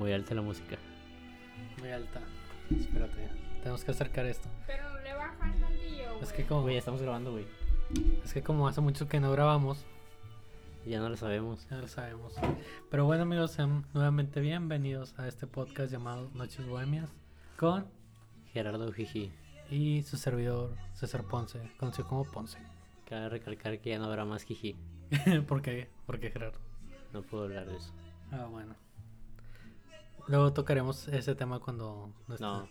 Muy alta la música. Muy alta. Espérate, tenemos que acercar esto. Pero le bajan tantillo, güey. Es que como, Güey, ya estamos grabando, güey. es que como hace mucho que no grabamos, Ya no lo sabemos. ya lo sabemos. Pero bueno amigos, sean nuevamente bienvenidos a este podcast llamado Noches Bohemias con Gerardo Jiji. y su servidor César Ponce, conocido como Ponce. Cabe recalcar que ya no habrá más Jiji. ¿Por qué? ¿Por qué Gerardo? No puedo hablar de eso. Ah, bueno. Luego tocaremos ese tema cuando no esté. No.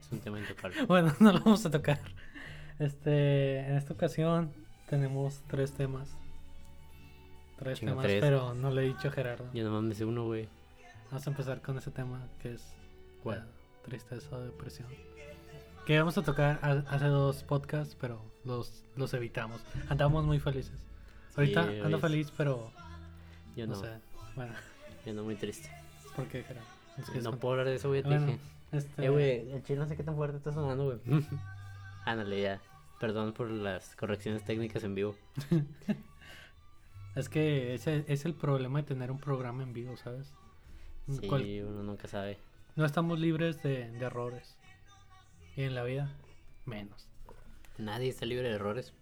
Es un tema intocable. Bueno, no lo vamos a tocar. Este, en esta ocasión tenemos tres temas. Tres temas, tres. pero no le he dicho a Gerardo. Yo nomás me sé uno, güey. Vamos a empezar con ese tema que es ¿Cuál? la tristeza o depresión. Que vamos a tocar ha- hace dos podcasts, pero los, los evitamos. Andamos muy felices. Ahorita ando feliz, pero Yo no, no. sé. Bueno, Yo no muy triste. ¿por qué, Gerardo? ¿Nos quieres No puedo hablar de eso, güey. Te Bueno, dije. este, Eh, güey, el chile no sé qué tan fuerte está sonando, güey. Ándale, ya. Perdón por las correcciones técnicas en vivo. Es que ese es el problema de tener un programa en vivo, ¿sabes? Sí, Cual- uno nunca sabe. No estamos libres de, de errores. Y en la vida, menos. Nadie está libre de errores.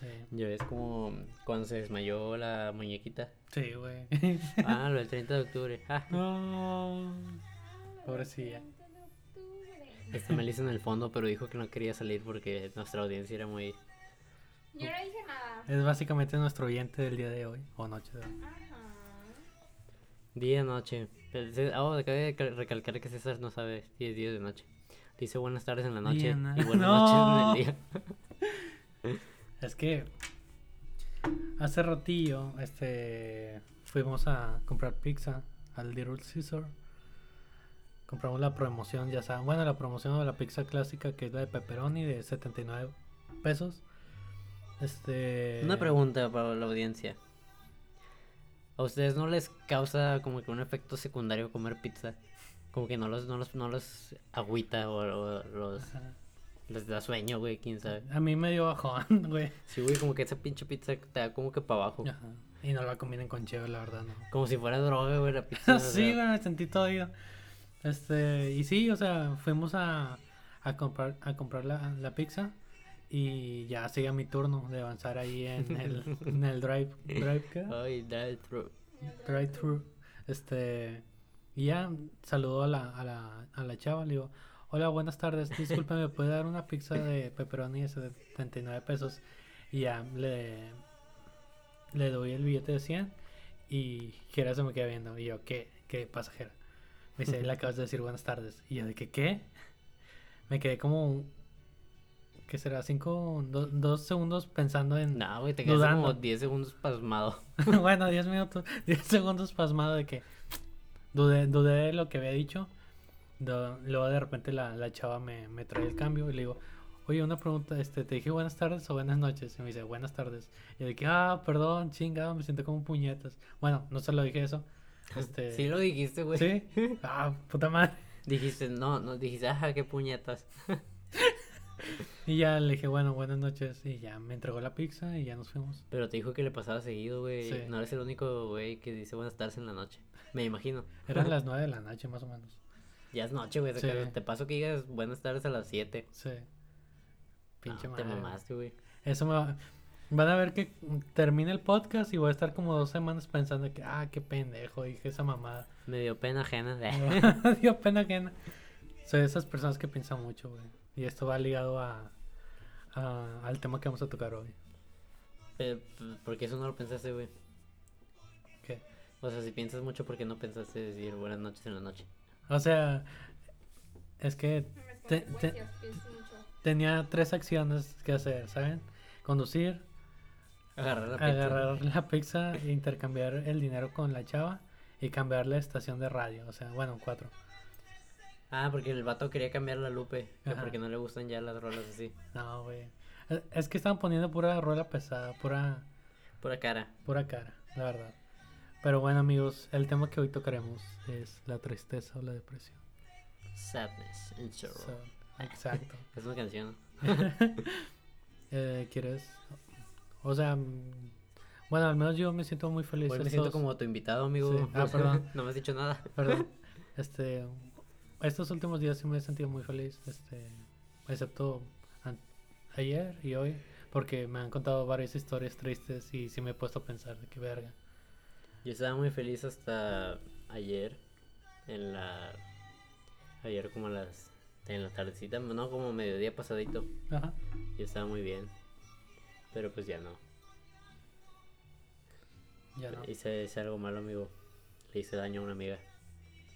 Sí, Ya ves como cuando se desmayó la muñequita. sí, güey. Ah, lo del 30 de octubre. Ah, no. Pobrecilla. Está Melissa en el fondo, pero dijo que no quería salir porque nuestra audiencia era muy... Yo no dije nada. Es básicamente nuestro oyente del día de hoy, o noche de hoy. Ajá. Día, noche. Oh, acabo de cal- recalcar que César no sabe si es día de noche. Dice buenas tardes en la noche Día, y buenas No. noches en el día. Es que hace ratillo, este, fuimos a comprar pizza al Little Caesar. Compramos la promoción, ya saben, bueno, la promoción de la pizza clásica que es la de pepperoni de 79 pesos. Este, Una pregunta para la audiencia. ¿A ustedes no les causa como que un efecto secundario comer pizza? Como que no los, no los, no los agüita o, o los, Ajá. Les da sueño, güey, quién sabe. A mí me dio bajón, güey. Sí, güey, como que esa pinche pizza te da como que para abajo. Ajá. Y no la combinen con cheve, la verdad, no. Como si fuera droga, güey, la pizza. sí, güey, me sentí todo ido. Este, y sí, o sea, fuimos a, a comprar a comprar la, la pizza y ya sigue mi turno de avanzar ahí en el, en el drive, drive, ¿qué? Ay, drive thru. drive thru. Este, y ya saludó a la, a la, a la chava, le digo, hola, buenas tardes, disculpe, ¿me puede dar una pizza de pepperoni de 79 pesos? Y ya le, le doy el billete de 100 y Jera se me queda viendo. Y yo, ¿qué? ¿Qué pasa, Jera? Me dice, le acabas de decir buenas tardes. Y yo, ¿de qué qué? Me quedé como, ¿qué será? Cinco, do- dos segundos pensando en... No, güey, te quedaste como Dudando. 10 segundos pasmado. bueno, 10 minutos, 10 segundos pasmado de que dudé, dudé de lo que había dicho. Luego de repente la, la chava me, me trae el cambio y le digo, oye, una pregunta, este, te dije buenas tardes o buenas noches. Y me dice, buenas tardes. Y de que, ah, perdón, chingado, me siento como puñetas. Bueno, no se lo dije eso. Este, Sí lo dijiste, güey. ¿Sí? Ah, puta madre. Dijiste, no, no, dijiste, ajá, qué puñetas. Y ya le dije, bueno, buenas noches. Y ya me entregó la pizza y ya nos fuimos. Pero te dijo que le pasaba seguido, güey. Sí. No eres el único, güey, que dice buenas tardes en la noche. Me imagino. Eran las 9 de la noche más o menos. Ya es noche, güey. Sí. Te paso que digas buenas tardes a las 7. Sí. Pinche No, te mamaste, güey. Eso me va... Van a ver que termina el podcast y voy a estar como dos semanas pensando que, ah, qué pendejo, dije esa mamada. Me dio pena ajena. Me dio pena ajena. Soy de esas personas que piensan mucho, güey. Y esto va ligado a, a- al tema que vamos a tocar hoy. Pues, ¿Por qué eso no lo pensaste, güey? ¿Qué? O sea, si piensas mucho, ¿por qué no pensaste decir buenas noches en la noche? O sea, es que te- tenía tres acciones que hacer, ¿saben? Conducir, Agarrar la pizza. agarrar la pizza, e intercambiar el dinero con la chava y cambiar la estación de radio. O sea, bueno, cuatro. Ah, porque el vato quería cambiar la lupe. porque no le gustan ya las rolas así. No, güey. Es- que estaban poniendo pura rueda pesada, pura, Pura cara. pura cara, la verdad. Pero bueno, amigos, el tema que hoy tocaremos es la tristeza o la depresión. Sadness and sorrow. So, exacto. Es una canción. Eh, ¿Quieres? O sea, mm, bueno, al menos yo me siento muy feliz. Hoy me siento estos- como tu invitado, amigo. Sí. Ah, perdón. no me has dicho nada. Perdón. Este, estos últimos días sí me he sentido muy feliz, este, excepto ayer y hoy, porque me han contado varias historias tristes y sí me he puesto a pensar de qué verga. Yo estaba muy feliz hasta ayer, en la... Ayer como a las... En la tardecita, no, como mediodía pasadito. Ajá. Yo estaba muy bien. Pero pues ya no. Ya no. Hice, hice algo malo, amigo. Le hice daño a una amiga.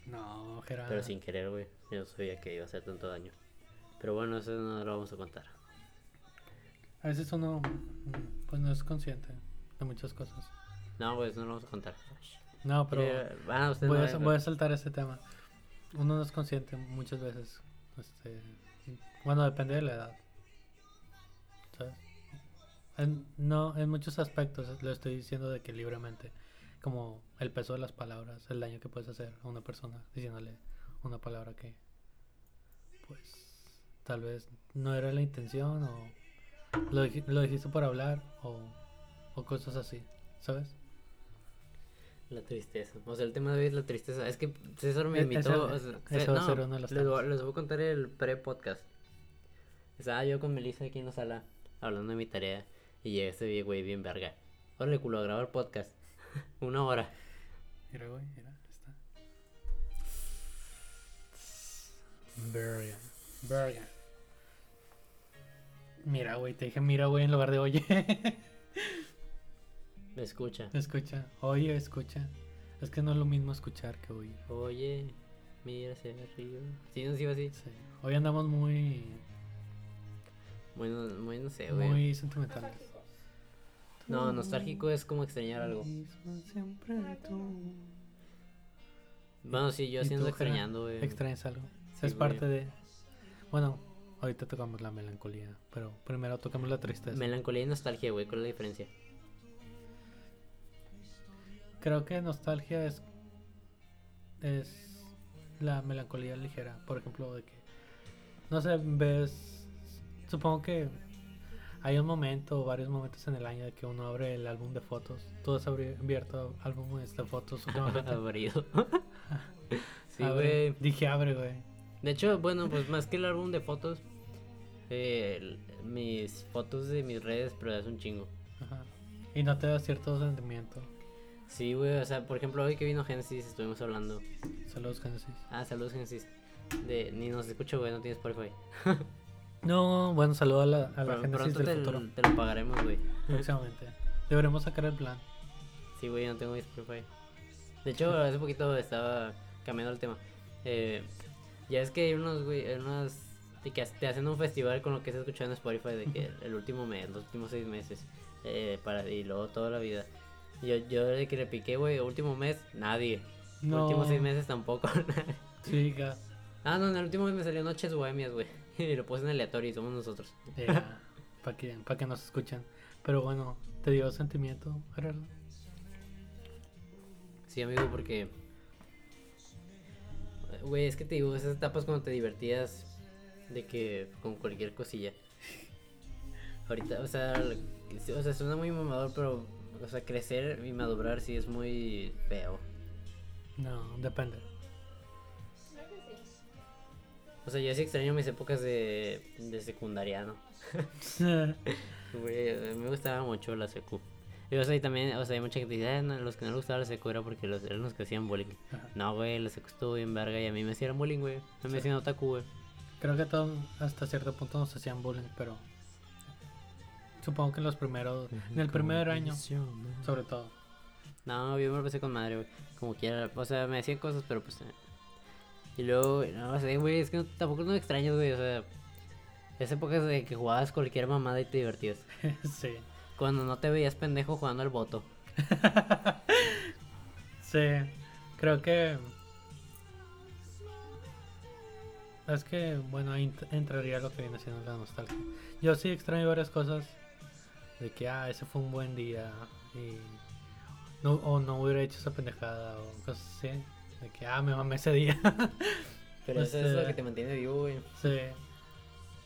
No, Gerardo. Pero sin querer, güey. Yo no sabía que iba a hacer tanto daño. Pero bueno, eso no lo vamos a contar. A veces uno, mm, pues no es consciente de muchas cosas. No, pues no lo vamos a contar. No, pero Eh, ah, voy no a, voy a saltar ese tema. Uno no es consciente muchas veces. Este, bueno, depende de la edad. ¿Sabes? En, no, en muchos aspectos lo estoy diciendo de que libremente. Como el peso de las palabras, el daño que puedes hacer a una persona diciéndole una palabra que, pues, tal vez no era la intención o lo, lo dijiste por hablar o, o cosas así, ¿sabes? La tristeza. O sea, el tema de hoy es la tristeza. Es que César me E- invitó. ese- o sea, ese Ce- va a no, ser uno de los les, voy, les voy a contar el pre-podcast. Estaba yo con Melissa aquí en la sala hablando de mi tarea. Y llega este güey bien verga. Órale, culo, a grabar podcast. Una hora. Mira, güey, mira, está. Verga. Verga. Mira, güey, te dije mira, güey, en lugar de oye. Escucha. escucha, oye, escucha. Es que no es lo mismo escuchar que oír. Oye, mira hacia arriba. Sí, no, sí, iba así. Sí. Hoy andamos muy, Bueno, muy, no sé, güey. muy sentimentales. No, nostálgico es como extrañar algo. Tú. Bueno, sí, yo ¿Y sí ando tú, Jera? extrañando, güey. Extrañas algo. Sí, es parte de. Bueno, ahorita tocamos la melancolía, pero primero tocamos la tristeza. Melancolía y nostalgia, güey. ¿Cuál es la diferencia? Creo que nostalgia es es la melancolía ligera, por ejemplo, de que no sé, ves supongo que hay un momento o varios momentos en el año de que uno abre el álbum de fotos. Tú has abierto álbumes de fotos últimamente. Aburrido. sí, güey. Dije abre, güey. De hecho, bueno, pues más que el álbum de fotos, eh, mis fotos de mis redes, pero es un chingo. Ajá. Y no te da cierto sentimiento. Sí, güey, o sea, por ejemplo, hoy que vino Genesis, estuvimos hablando. Saludos, Genesis. Ah, saludos, Genesis. De, ni nos escucho, güey, no tienes Spotify. No, bueno, saludo a la, a la Genesis pronto del te, futuro. te lo pagaremos, güey. Próximamente. Deberemos sacar el plan. Sí, güey, no tengo mi Spotify. De hecho, hace poquito estaba cambiando el tema. Eh, ya es que hay unos, güey, de que te hacen un festival con lo que se escuchado en Spotify de que el último mes, los últimos seis meses, eh, para, y luego toda la vida. Yo, yo de que le piqué, güey, último mes, nadie. No. Últimos seis meses tampoco. Ga- ah, no, en el último mes me salió Noches Bohemias, güey. Y lo puse en aleatorio y somos nosotros. para que, pa' que nos escuchen. Pero bueno, ¿te dio sentimiento, Gerardo? Sí, amigo, porque. Güey, es que te digo, esas etapas cuando te divertías de que con cualquier cosilla. Ahorita, o sea, o sea, suena muy mamador, pero, o sea, crecer y madurar sí es muy feo. No, depende. Sí. O sea, yo sí extraño mis épocas de, de secundaria, ¿no? Güey, me gustaba mucho la secu. Y, o sea, y también, o sea, hay mucha gente que dice, "Ah, no, los que no les gustaba la secu era porque los, eran los que hacían bullying. Ajá. No, güey, la secu estuvo bien verga y a mí me hacían bullying, güey. A mí me hacían otaku, güey. Creo que todos hasta cierto punto nos hacían bullying, pero supongo que en los primeros, en el primer año, sobre todo. No, yo me lo pasé con madre, güey. Como quiera. O sea, me decían cosas, pero pues. eh. Y luego, no sé, güey, es que no- tampoco no extrañas, güey. O sea, esa época de que jugabas cualquier mamada y te divertías. sí. Cuando no te veías pendejo jugando al voto. Sí, creo que es que bueno ahí ent- entraría lo que viene siendo la nostalgia. Yo sí extraño varias cosas de que ah ese fue un buen día y no o no hubiera hecho esa pendejada o cosas así de que ah me mamé ese día. Pero eso es lo que te mantiene vivo, güey. sí,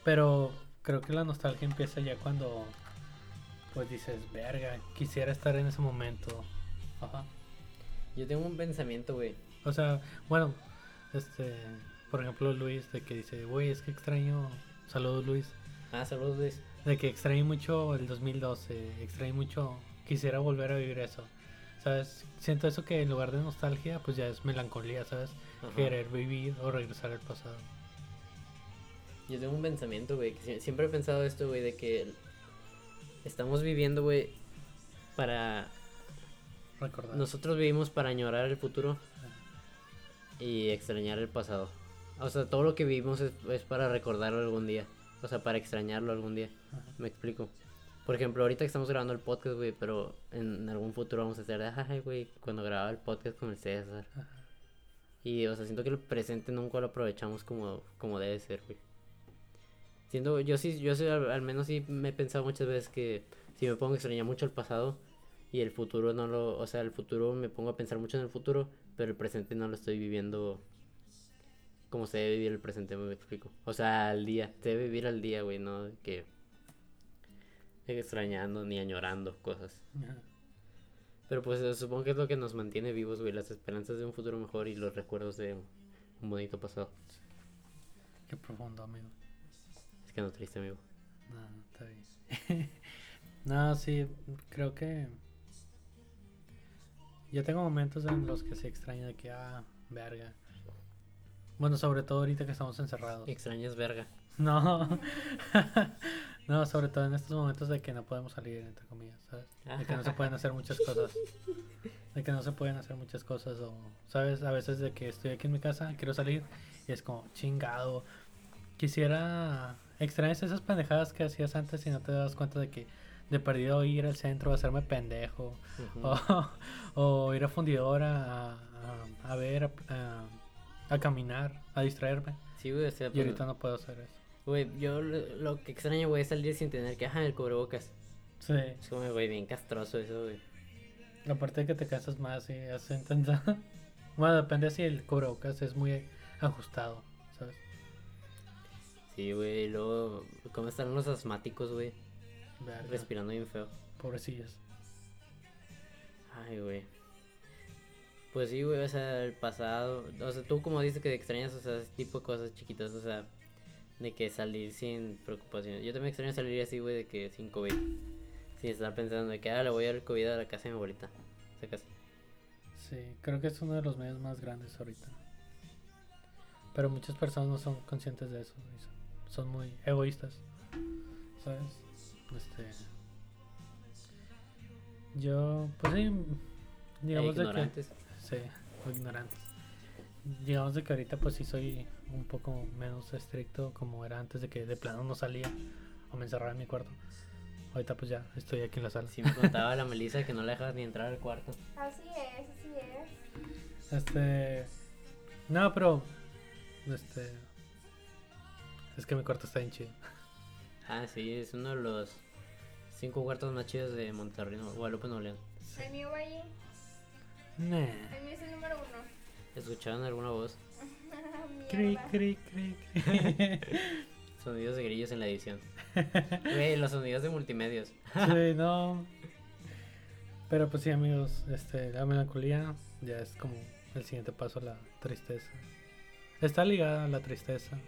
pero creo que la nostalgia empieza ya cuando pues dices verga quisiera estar en ese momento. Ajá. Yo tengo un pensamiento, güey. O sea, bueno, este, por ejemplo, Luis, de que dice, güey, es que extraño, saludos Luis, Ah, saludos, Luis. De que extraño mucho el 2012, extraño mucho, quisiera volver a vivir eso. ¿Sabes? Siento eso que en lugar de nostalgia, pues ya es melancolía, ¿sabes? Ajá. Querer vivir o regresar al pasado. Yo tengo un pensamiento, güey, que sie- siempre he pensado esto, güey, de que estamos viviendo, güey, para... Recordar. Nosotros vivimos para añorar el futuro y extrañar el pasado. O sea, todo lo que vivimos es, es para recordarlo algún día. O sea, para extrañarlo algún día. Ajá. Me explico. Por ejemplo, ahorita que estamos grabando el podcast, güey, pero en algún futuro vamos a hacer, ay, güey, cuando grababa el podcast con el César. Ajá. Y, o sea, siento que el presente nunca lo aprovechamos como, como debe ser, güey. Siento, yo sí, yo sí, al, al menos sí me he pensado muchas veces que si me pongo a extrañar mucho el pasado y el futuro no lo, o sea, el futuro me pongo a pensar mucho en el futuro, pero el presente no lo estoy viviendo como se debe vivir el presente, me explico. O sea, al día, se debe vivir al día, güey, no que extrañando ni añorando cosas. Ajá. Pero pues supongo que es lo que nos mantiene vivos, güey, las esperanzas de un futuro mejor y los recuerdos de un bonito pasado. Qué profundo, amigo. Es que no triste, amigo. No, está bien. no, sí, creo que. Yo tengo momentos en los que se extraña de que, ah, verga. Bueno, sobre todo ahorita que estamos encerrados. Extrañas verga. No, no, sobre todo en estos momentos de que no podemos salir, entre comillas, ¿sabes? De que no se pueden hacer muchas cosas. De que no se pueden hacer muchas cosas, o, ¿sabes? A veces de que estoy aquí en mi casa, quiero salir y es como, chingado. Quisiera extrañas esas pendejadas que hacías antes y no te das cuenta de que de perdido ir al centro a hacerme pendejo, o, o ir a fundidora a, a, a ver, a, a- caminar, a distraerme. Sí, güey, o sea, Y pues, ahorita no puedo hacer eso. güey, yo lo, lo que extraño, güey, es salir sin tener que, ajá, el cubrebocas. Sí. Es como, güey, bien castroso eso, güey. Aparte de que te cansas más y hace intensa. Bueno, depende si el cubrebocas es muy ajustado, ¿sabes? Sí, güey, y luego, ¿cómo están los asmáticos, güey? Verga, Respirando bien feo. Pobrecillos. Ay, güey. Pues sí, güey, o sea, el pasado. O sea, tú como dices que extrañas, o sea, ese tipo de cosas chiquitas, o sea, de que salir sin preocupación. Yo también extraño salir así, güey, de que sin COVID. Sin estar pensando de que, ah, le voy a dar COVID a la casa de mi abuelita. Sacas. Sí, creo que es uno de los medios más grandes ahorita. Pero muchas personas no son conscientes de eso. son- Son muy egoístas. ¿Sabes? Este. Yo, pues sí. Digamos de que. Sí, muy ignorantes. Digamos de que ahorita pues sí soy un poco menos estricto como era antes de que de plano no salía o me encerraba en mi cuarto. Ahorita pues ya estoy aquí en la sala. Sí me contaba la Melissa que no la dejabas ni entrar al cuarto. Así es, así es. Este... No, pero... Este... Es que mi cuarto está bien chido. Ah, sí, es uno de los cinco cuartos más chidos de Monterrey, Guadalupe, Nuevo León. El mío allí. Nah. El mío es el número uno. ¿Escucharon alguna voz? Cri, cri, cri, cri. Sonidos de grillos en la edición. Güey, los sonidos de multimedios. Sí, no. Pero pues sí, amigos, este, la melancolía ya es como el siguiente paso a la tristeza. Está ligada a la tristeza.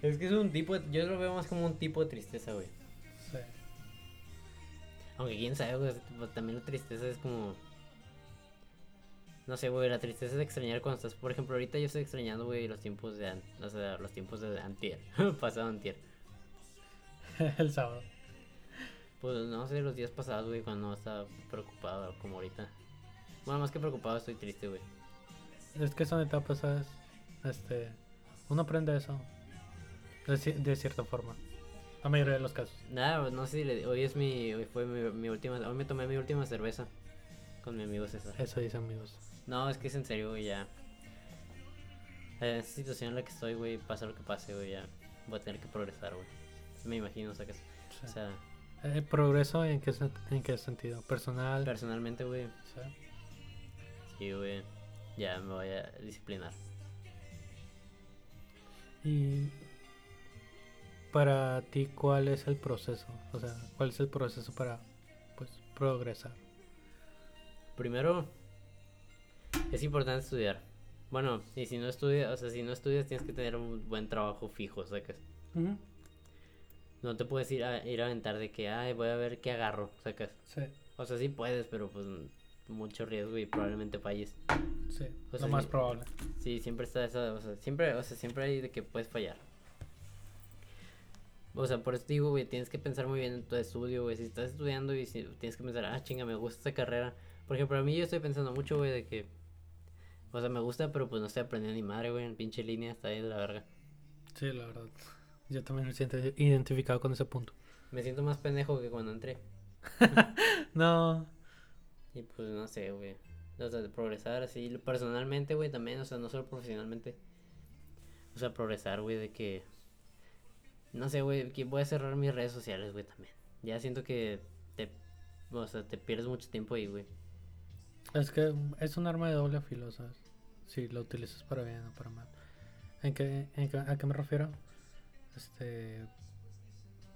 Es que es un tipo, de- yo lo veo más como un tipo de tristeza, güey. Sí. Aunque quién sabe, güey, también la tristeza es como... No sé, güey, la tristeza es extrañar cuando estás... Por ejemplo, ahorita yo estoy extrañando, güey, los tiempos de... O sea, los tiempos de antier. Pasado antier. el sábado. Pues no sé, los días pasados, güey, cuando estaba preocupado como ahorita. Bueno, más que preocupado, estoy triste, güey. Es que son etapas, ¿sabes? Este, uno aprende eso. De, ci- de cierta forma. La mayoría de los casos. Nada, pues, no sé si le- hoy es mi... Hoy fue mi, mi última... Hoy me tomé mi última cerveza. Con mi amigo César. Eso dice amigos. No, es que es en serio, güey, ya. En esta situación en la que estoy, güey, pasa lo que pase, güey, ya. Voy a tener que progresar, güey. Me imagino, sacas. Sí. O sea, Eh, ¿Progreso en qué, en qué sentido? ¿Personal? personalmente, güey, Sí. sí, güey, ya me voy a disciplinar. Y para ti, ¿cuál es el proceso? O sea, ¿cuál es el proceso para, pues, progresar? Primero, es importante estudiar. Bueno, y si no estudias, o sea, si no estudias tienes que tener un buen trabajo fijo, sacas. Ujú. No te puedes ir a, ir a aventar de que, ay, voy a ver qué agarro, sacas. Sí, O sea, sí puedes, pero pues mucho riesgo y probablemente falles. sí, O lo más sí. probable. Sí, siempre está esa, o sea, siempre, o sea, siempre hay de que puedes fallar. O sea, por eso digo, güey, tienes que pensar muy bien en tu estudio, güey. Si estás estudiando y si tienes que pensar, ah, chinga, me gusta esta carrera. Por ejemplo, a mí yo estoy pensando mucho, güey, de que, o sea, me gusta, pero pues no estoy aprendiendo ni madre, güey, en pinche línea, está ahí de la verga. Sí, la verdad. Yo también me siento identificado con ese punto. Me siento más pendejo que cuando entré. No, Y pues no sé, güey. O sea, de progresar así, personalmente, güey, también, o sea, no solo profesionalmente. O sea, progresar, güey, de que. No sé, güey, que voy a cerrar mis redes sociales, güey, también. Ya siento que te. O sea, te pierdes mucho tiempo ahí, güey. Es que es un arma de doble filo, ¿sabes? Si lo utilizas para bien o para mal. ¿En qué, en qué- ¿A qué me refiero? Este,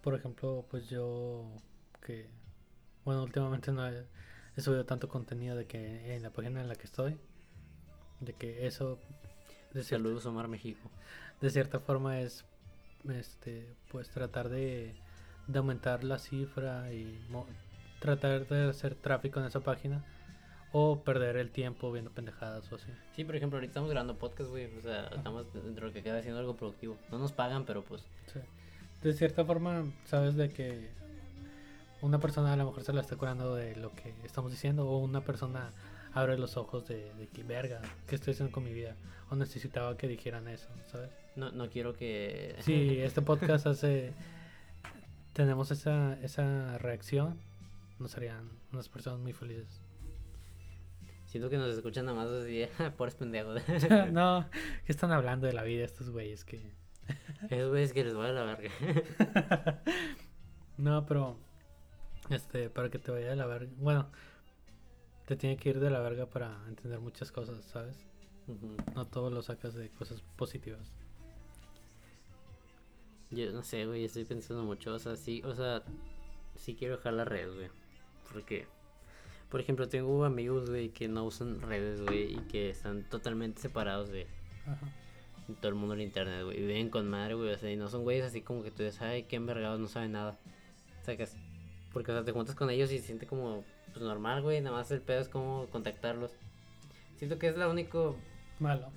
por ejemplo, pues yo que, bueno, últimamente no he, he subido tanto contenido de que en la página en la que estoy, de que eso de, cierta, Saludos, Omar México. de cierta forma es, este, pues tratar de, de aumentar la cifra y mo- tratar de hacer tráfico en esa página o perder el tiempo viendo pendejadas o así. Sí, por ejemplo, ahorita estamos grabando podcast, güey. O sea, estamos dentro de lo que queda haciendo algo productivo. No nos pagan, pero pues. Sí. De cierta forma, sabes de que una persona a lo mejor se la está curando de lo que estamos diciendo, o una persona abre los ojos de, de que verga, ¿qué estoy haciendo con mi vida? O necesitaba que dijeran eso, ¿sabes? No, no quiero que. Si este podcast hace. Tenemos esa, esa reacción, nos harían unas personas muy felices. Siento que nos escuchan nada más así, pobres pendejos. no, ¿qué están hablando de la vida estos güeyes? Que. Esos güeyes que les vale la verga. No, pero este, para que te vaya de la verga. Bueno, te tiene que ir de la verga para entender muchas cosas, ¿sabes? No todo lo sacas de cosas positivas. Yo no sé, güey, estoy pensando mucho, o sea, sí, o sea, sí quiero dejar las redes, güey. Porque, por ejemplo, tengo amigos, güey, que no usan redes, güey, y que están totalmente separados de Ajá. todo el mundo del internet, güey. Y viven con madre, güey, o sea, y no son güeyes así como que tú dices, ay, qué envergados, no saben nada. Sacas. Porque, o sea, te juntas con ellos y se siente como, pues normal, güey, nada más el pedo es como contactarlos. Siento que es la único Malo.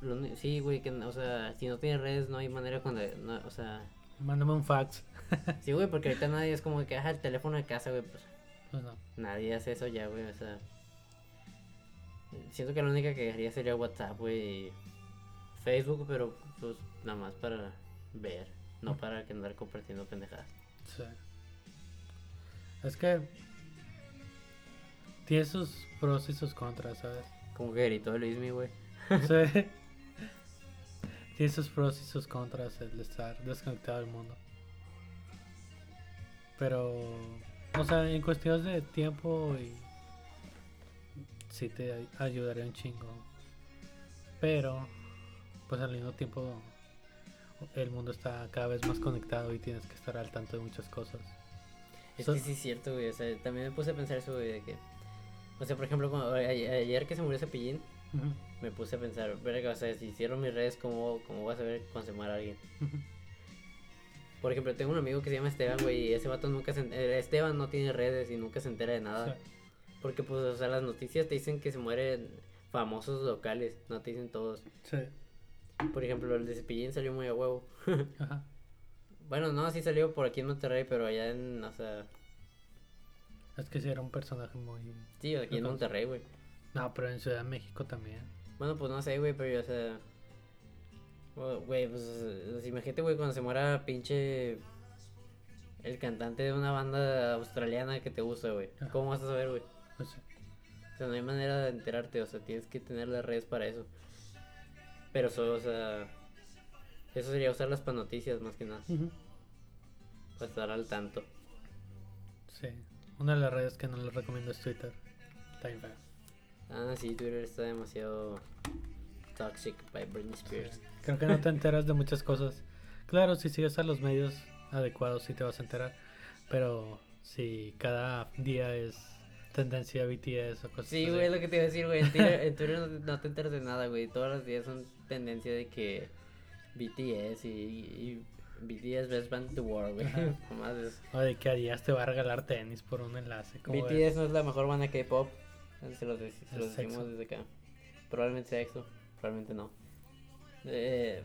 lo sí, güey, que, o sea, si no tienes redes no hay manera cuando, no, o sea, Mándame un fax. Sí, güey, porque ahorita nadie es como que, ajá, el teléfono de casa, güey, pues Pues no. nadie hace eso ya, güey, o sea. Siento que la única que haría sería WhatsApp, güey, y Facebook, pero pues nada más para ver, no para que andar compartiendo pendejadas. Sí. Es que tiene sus pros y sus contras, ¿sabes? Como que gritó Luismi, güey. Sí. Tiene sus pros y sus contras el estar desconectado del mundo. Pero, o sea, en cuestiones de tiempo y sí te ay- ayudaría un chingo. Pero, pues al mismo tiempo el mundo está cada vez más conectado y tienes que estar al tanto de muchas cosas. Es So- que sí es cierto, güey, o sea, también me puse a pensar eso, güey, de que, o sea, por ejemplo, cuando- a- ayer que se murió Cepillín, Ujú, me puse a pensar, verga, o sea, si cierro mis redes, ¿cómo, cómo voy a saber cuando se muera alguien? ujú. Por ejemplo, tengo un amigo que se llama Esteban, güey, y ese vato nunca se... eh, Esteban no tiene redes y nunca se entera de nada. Sí. Porque, pues, o sea, las noticias te dicen que se mueren famosos locales, no te dicen todos. Sí. Por ejemplo, el de Cepillín salió muy a huevo. Ajá. Bueno, no, sí salió por aquí en Monterrey, pero allá en, o sea, Es que sí era un personaje muy... sí, aquí en. Monterrey, güey. No, pero en Ciudad de México también. Bueno, pues no sé, güey, pero yo, o sea... o- Güey, pues, sea, imagínate, güey, cuando se muera pinche... El cantante de una banda australiana que te gusta, güey. ¿Cómo vas a saber, güey? Pues. O sea, no hay manera de enterarte, o sea, tienes que tener las redes para eso. Pero solo, o sea, eso sería usarlas para noticias más que nada, Ujú. para estar al tanto. Sí. Una de las redes que no les recomiendo es Twitter. Está. Ah, sí, Twitter está demasiado toxic by Britney Spears. Sí. Creo que no te enteras de muchas cosas. Claro, si sigues a los medios adecuados sí te vas a enterar. Pero si cada día es tendencia BTS o cosas Sí, así. güey, es lo que te iba a decir, güey. En Twitter, en Twitter no, te, no te enteras de nada, güey. Todos los días son tendencia de que BTS y, y BTS Best Band the World, güey. Nomás es- O de que a Díaz te va a regalar tenis por un enlace. ¿cómo ves? BTS no es la mejor banda K-pop. Se los, se los decimos sexo. desde acá. Probablemente sea EXO, probablemente no. Eh,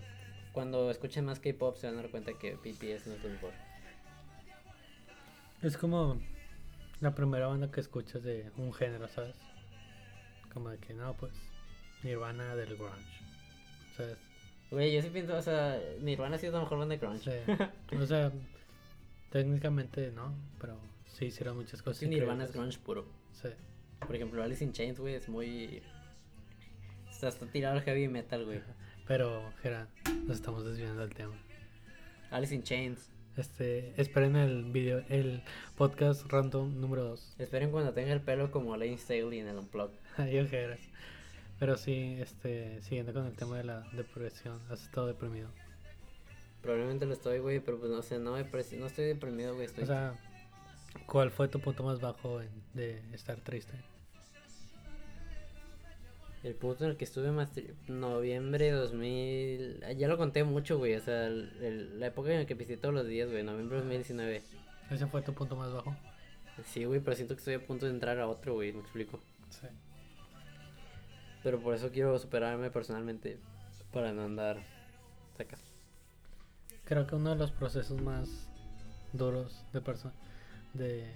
cuando escuchen más K-pop se van a dar cuenta que BTS no es lo mejor. Es como la primera banda que escuchas de un género, ¿sabes? Como de que no, pues Nirvana del grunge. ¿Sabes? Güey, yo sí pienso, o sea, Nirvana sí es la mejor banda de grunge. Sí. O sea, técnicamente no, pero sí hicieron muchas cosas. Sí, Nirvana es grunge puro. Sí. Por ejemplo, Alice in Chains, güey, es muy... O sea, está tirado heavy metal, güey. Pero, Gerard, nos estamos desviando del tema. Alice in Chains. Este, esperen el video, el podcast random número 2. Esperen cuando tenga el pelo como Lane Staley en el Gerard. Pero sí, este, siguiendo con el tema de la depresión, has estado deprimido. Probablemente lo estoy, güey, pero pues no sé, no, no estoy deprimido, güey. Estoy... O sea, ¿cuál fue tu punto más bajo en- de estar triste? El punto en el que estuve más... Noviembre 2000... ah, Ya lo conté mucho, güey. O sea, el- el- la época en la que pisé todos los días, güey. Noviembre 2019. ¿Ese fue tu punto más bajo? Sí, güey, pero siento que estoy a punto de entrar a otro, güey. Me explico. Sí. Pero por eso quiero superarme personalmente. Para no andar... Sacas. Creo que uno de los procesos más duros de persona de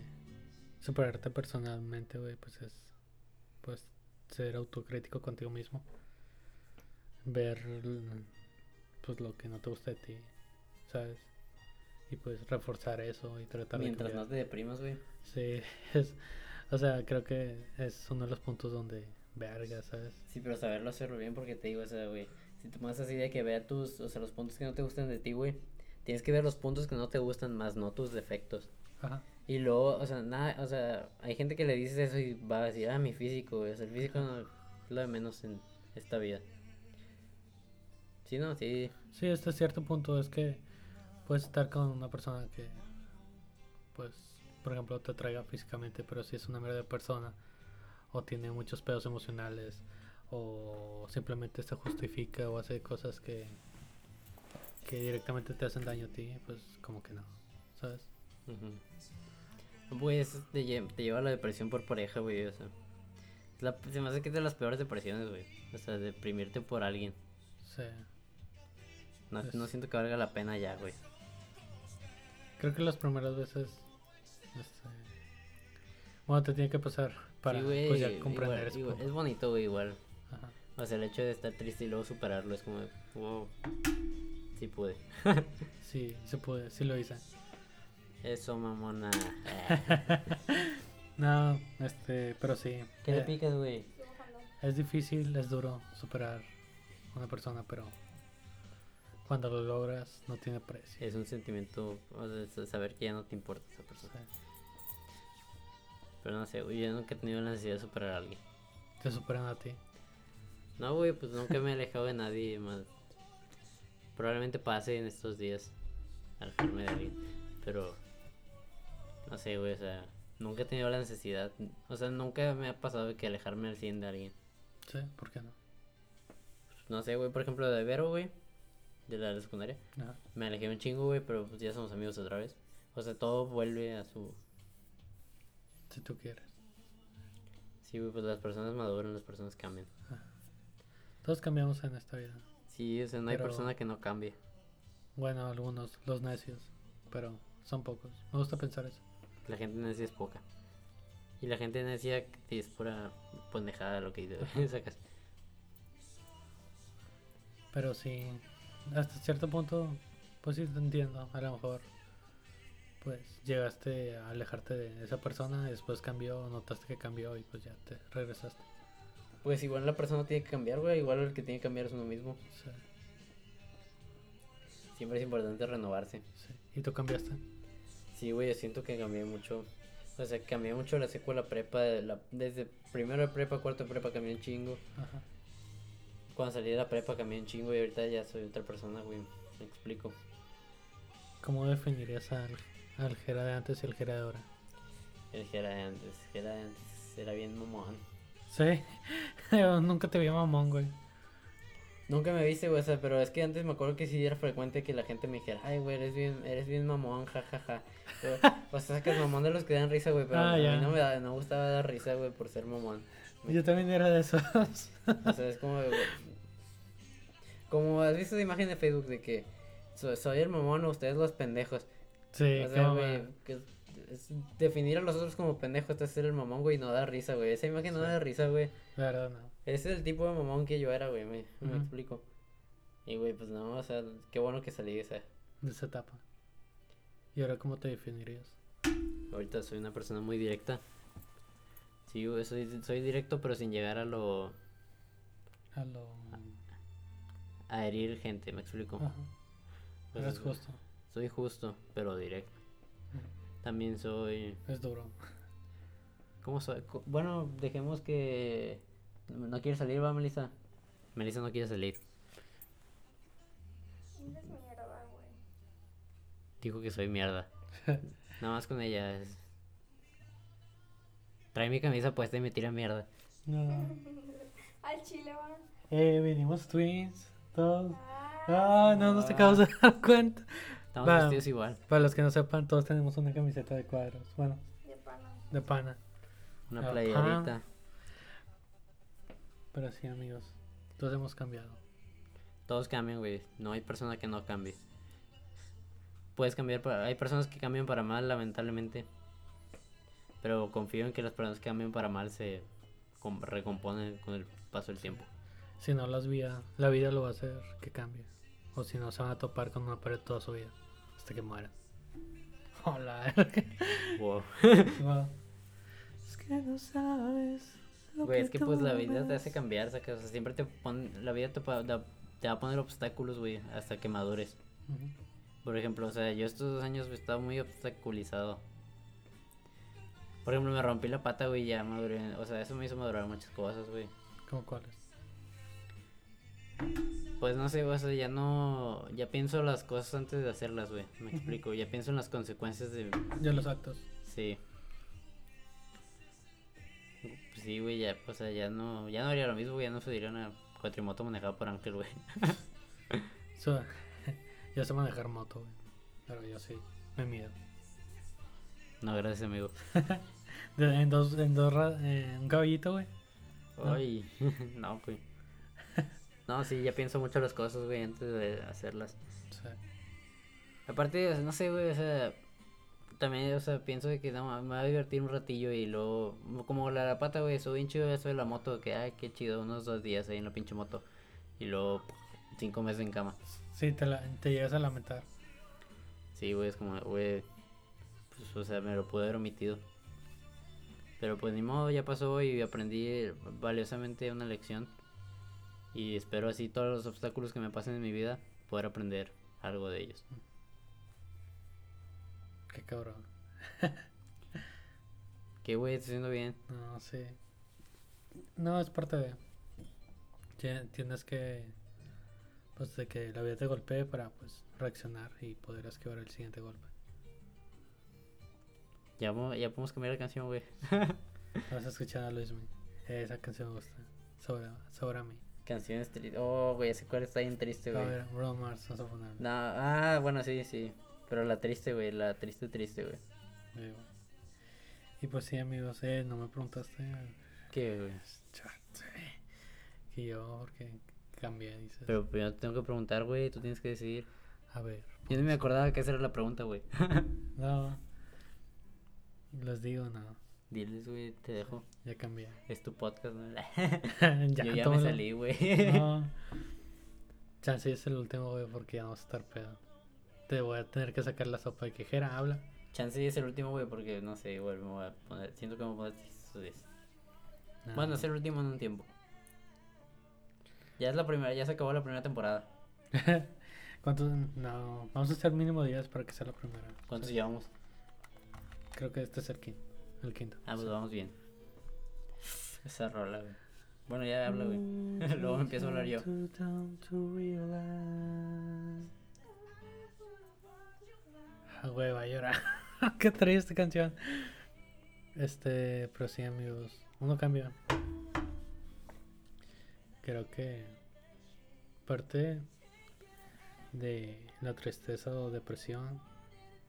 superarte personalmente, güey, pues es ser autocrítico contigo mismo. Ver pues lo que no te gusta de ti, ¿sabes? Y pues reforzar eso y tratar Mientras de no te deprimas, güey. Sí, es, o sea, creo que es uno de los puntos donde verga, ¿sabes? Sí, pero saberlo hacerlo bien porque te digo, o sea, güey, si pones así de que vea tus, o sea, los puntos que no te gustan de ti, güey, tienes que ver los puntos que no te gustan más, no tus defectos. Ajá. Y luego, o sea, nada, o sea, hay gente que le dices eso y va a decir, ah, mi físico, güey, o sea, el físico no es lo de menos en esta vida. Sí, no, sí, Sí, hasta cierto punto es que puedes estar con una persona que, pues, por ejemplo, te atraiga físicamente, pero si es una mierda de persona, o tiene muchos pedos emocionales, o simplemente se justifica o hace cosas que, que directamente te hacen daño a ti, pues como que no, ¿sabes? ujú. Pues te, te lleva a la depresión por pareja, güey, o sea. la- se me hace que es de las peores depresiones, güey. O sea, deprimirte por alguien. Sí. No, Es- no siento que valga la pena ya, güey. Creo que las primeras veces, este, bueno, te tiene que pasar para Sí, güey, pues, ya comprender igual- es bonito, güey, igual. Ajá. O sea, el hecho de estar triste y luego superarlo es como, wow, sí pude. Sí, se puede, sí lo hice. Eso, mamona. No, este, pero sí. ¿Qué le eh, picas, güey? Es difícil, es duro superar una persona, pero cuando lo logras no tiene precio. Es un sentimiento, o sea, saber que ya no te importa esa persona. Pero no sé, güey, yo nunca he tenido la necesidad de superar a alguien. te superan a ti. No, güey, pues nunca me he alejado de nadie más. Probablemente pase en estos días alejarme de alguien. Pero, no sé, güey, o sea, nunca he tenido la necesidad. O sea, nunca me ha pasado que alejarme al 100 de alguien. Sí, ¿por qué no? No sé, güey, por ejemplo, de Vero, güey, de la, de la secundaria. Ajá. Me alejé un chingo, güey, pero pues ya somos amigos otra vez. O sea, todo vuelve a su... Si tú quieres. Sí, güey, pues las personas maduran, las personas cambian. Todos cambiamos en esta vida. Sí, o sea, no hay persona que no cambie. Bueno, algunos, los necios, pero son pocos. Me gusta pensar eso. La gente necia es poca. Y la gente necia es pura pendejada lo que. Sacas. Pero sí, hasta cierto punto, pues sí te entiendo. A lo mejor, pues llegaste a alejarte de esa persona, y después cambió, notaste que cambió y pues ya te regresaste. Pues igual la persona tiene que cambiar, güey. Igual el que tiene que cambiar es uno mismo. Sí, Siempre es importante renovarse. sí. ¿Y tú cambiaste? Sí, güey, yo siento que cambié mucho. O sea, cambié mucho la secu a la prepa. de la- desde primero de prepa, cuarto de prepa cambié un chingo. Ajá. Cuando salí de la prepa cambié un chingo y ahorita ya soy otra persona, güey. Me explico. ¿Cómo definirías al, al Jera de antes y al Jera de ahora? El Jera de antes. Jera de antes. era bien mamón. Sí. Yo nunca te vi mamón, güey. Nunca me viste, güey, o sea, pero es que antes me acuerdo que sí era frecuente que la gente me dijera, ay, güey, eres bien, eres bien mamón, jajaja. Ja, O sea, sacas mamón de los que dan risa, güey, pero Ah, a ya. mí no me, da, no me gustaba dar risa, güey, por ser mamón. Yo también era de esos. O sea, es como, güey, como has visto esa imagen de Facebook de que so- soy el mamón o ustedes los pendejos. sí, o sea, güey, definir a los otros como pendejos, es ser el mamón, güey, no da risa, güey. Esa imagen no da risa, güey. La verdad, no. Ese es el tipo de mamón que yo era, güey, me, me explico. Y, güey, pues no, o sea, qué bueno que salí de esa. De esa etapa. ¿Y ahora cómo te definirías? Ahorita soy una persona muy directa. Sí, güey, soy, soy directo, pero sin llegar a lo... A lo. a herir gente, me explico. Ajá. Pues, Eres justo. Soy justo, pero directo. También soy... Es duro. ¿Cómo soy? Bueno, dejemos que... ¿No quiere salir, va, Melissa? Melissa no quiere salir. Eres mierda, güey. Dijo que soy mierda. Nada más con ella. es- Trae mi camisa puesta y me tira mierda. No. Al chile, va. Eh, venimos twins. Todos. Ah, Ah, no, no te acabas de dar cuenta. Estamos vestidos igual. Para los que no sepan, todos tenemos una camiseta de cuadros. Bueno, de pana. de pana. Una Ajá. playerita. Pero sí, amigos. Todos hemos cambiado. Todos cambian, güey. No hay persona que no cambie. Puedes cambiar para... Hay personas que cambian para mal, lamentablemente. Pero confío en que las personas que cambian para mal se com- recomponen con el paso del tiempo. Si no, las vida, la vida lo va a hacer que cambie. O si no, se van a topar con una pared toda su vida. Hasta que mueran. Hola. Wow. Wow. Es que no sabes. Güey, es que pues la vida te hace cambiar, sacas. O sea, siempre te pone... La vida te, va a poner obstáculos, güey, hasta que madures. Por ejemplo, o sea, yo estos dos años he estado muy obstaculizado. Por ejemplo, me rompí la pata, güey, ya maduré. O sea, eso me hizo madurar muchas cosas, güey. ¿Cómo cuáles? Pues no sé, güey, o sea, ya no. Ya pienso las cosas antes de hacerlas, güey. Me explico. Ya pienso en las consecuencias de. Ya los actos. Sí. Pues sí, güey, ya, o sea, ya no. Ya no haría lo mismo, güey. Ya no subiría una cuatrimoto manejada por Ángel, güey. So, yo sé manejar moto, güey. Pero yo sí, me miedo. No, gracias, amigo. En dos, en dos, eh, un caballito, güey. Ay, no, güey. No, sí, ya pienso mucho las cosas, güey, antes de hacerlas. Sí. Aparte, o sea, no sé, güey, o sea, también, o sea, pienso de que no, me va a divertir un ratillo y luego, como la, la pata, güey, eso bien chido eso de la moto, que, ay, qué chido, unos dos días ahí en la pinche moto. Y luego, cinco meses en cama. Sí, te, la, te llegas a lamentar. Sí, güey, es como, güey, pues, o sea, me lo pude haber omitido. Pero pues ni modo, ya pasó y aprendí valiosamente una lección. Y espero así todos los obstáculos que me pasen en mi vida, poder aprender algo de ellos. Qué cabrón. Que, güey, estoy haciendo bien. No, sí. No, es parte de. Tie- Tienes que. Pues de que la vida te golpee para pues reaccionar y poder esquivar el siguiente golpe. Ya, ya podemos cambiar la canción, güey. Vas a escuchar a Luis Esa canción me gusta. Sobre, sobre mí. Canciones tristes. Oh, güey, ese cual está bien triste, A güey. ver, Bruno Mars, vamos a poner. No, ah, bueno, sí, sí. Pero la triste, güey, la triste, triste, güey. Sí. Y pues sí, amigos, eh, no me preguntaste. ¿Qué, güey? Que yo, porque cambié, dices. Pero primero te tengo que preguntar, güey, tú tienes que decidir. A ver. Yo no me acordaba que esa era la pregunta, güey. No. Les digo, no. Diles, güey, te dejo. Ya cambié. Es tu podcast, ¿no? ya, Yo ya me salí, güey. No. Chance es el último, güey, porque ya vamos a estar pedo. Te voy a tener que sacar la sopa de quejera, habla. Chance es el último, güey, porque no sé, igual me voy a poner. Siento que me voy a poner. No. Bueno, es el último en un tiempo. Ya es la primera, ya se acabó la primera temporada. ¿Cuántos? No, vamos a hacer mínimo 10 para que sea la primera. ¿Cuántos llevamos? Creo que este es el quinto. El quinto. Ah, pues sí. vamos bien. Esa rola, güey. Bueno, ya habla, güey. Luego empiezo a hablar yo. Too down to realize. Ah, güey, va a llorar. Qué triste canción. Este, pero sí, amigos. uno cambia. Creo que parte de la tristeza o depresión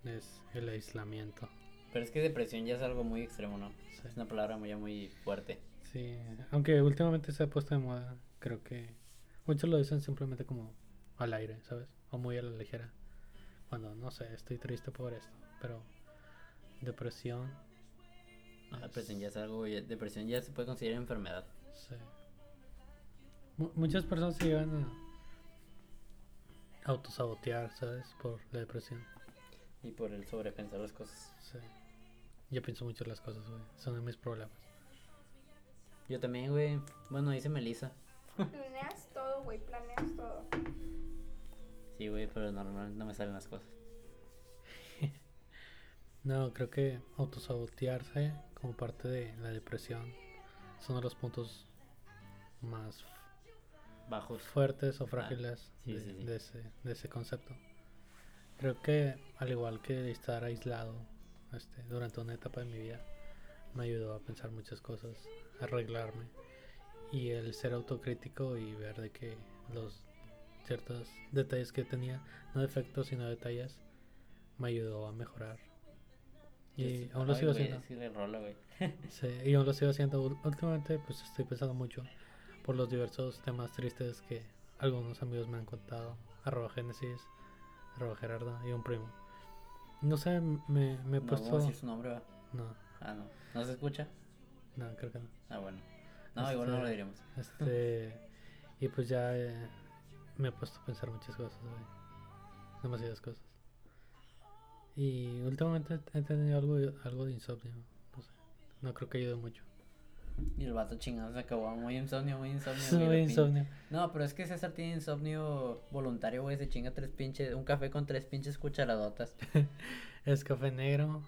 es el aislamiento. Pero es que depresión ya es algo muy extremo, ¿no? Sí. Es una palabra muy, muy fuerte. Sí, aunque últimamente se ha puesto de moda, creo que muchos lo dicen simplemente como al aire, ¿sabes? O muy a la ligera. Cuando, no sé, estoy triste por esto, pero depresión, La es- depresión ya es algo, ya- depresión ya se puede considerar enfermedad. sí. Mu- muchas personas se llegan a autosabotear, ¿sabes? Por la depresión. Y por el sobrepensar las cosas. Sí. Yo pienso mucho en las cosas, güey. Son de mis problemas. Yo también, güey. Bueno, dice Melissa. Planeas todo, güey, planeas todo. Sí, güey, pero normalmente no me salen las cosas. No, creo que autosabotearse como parte de la depresión son de los puntos más Bajos. fuertes o frágiles sí, de, sí, sí. de ese, de ese concepto. Creo que al igual que estar aislado este, durante una etapa de mi vida, me ayudó a pensar muchas cosas, a arreglarme y el ser autocrítico y ver de que los ciertos detalles que tenía, no defectos sino detalles, me ayudó a mejorar. Y Sí, aún lo sigo haciendo. Güey. Sí, y aún lo sigo haciendo. Últimamente, pues estoy pensando mucho por los diversos temas tristes que algunos amigos me han contado. Arroba Génesis, arroba Gerardo y un primo. No sé, me, me he No, puesto. decir su nombre. No, Ah, no. ¿No se escucha? no, creo que no. Ah, bueno. No, igual no Este- lo diremos. Este. y pues ya eh, me he puesto a pensar muchas cosas, güey. Demasiadas cosas. Y últimamente he tenido algo, algo de insomnio. No sé. No creo que ayude mucho. Y el vato chingado se acabó. Muy insomnio, muy insomnio. Pin- insomnio. No, pero es que César tiene insomnio voluntario, güey. Se chinga tres pinches. Un café con tres pinches cucharadotas. Es café negro.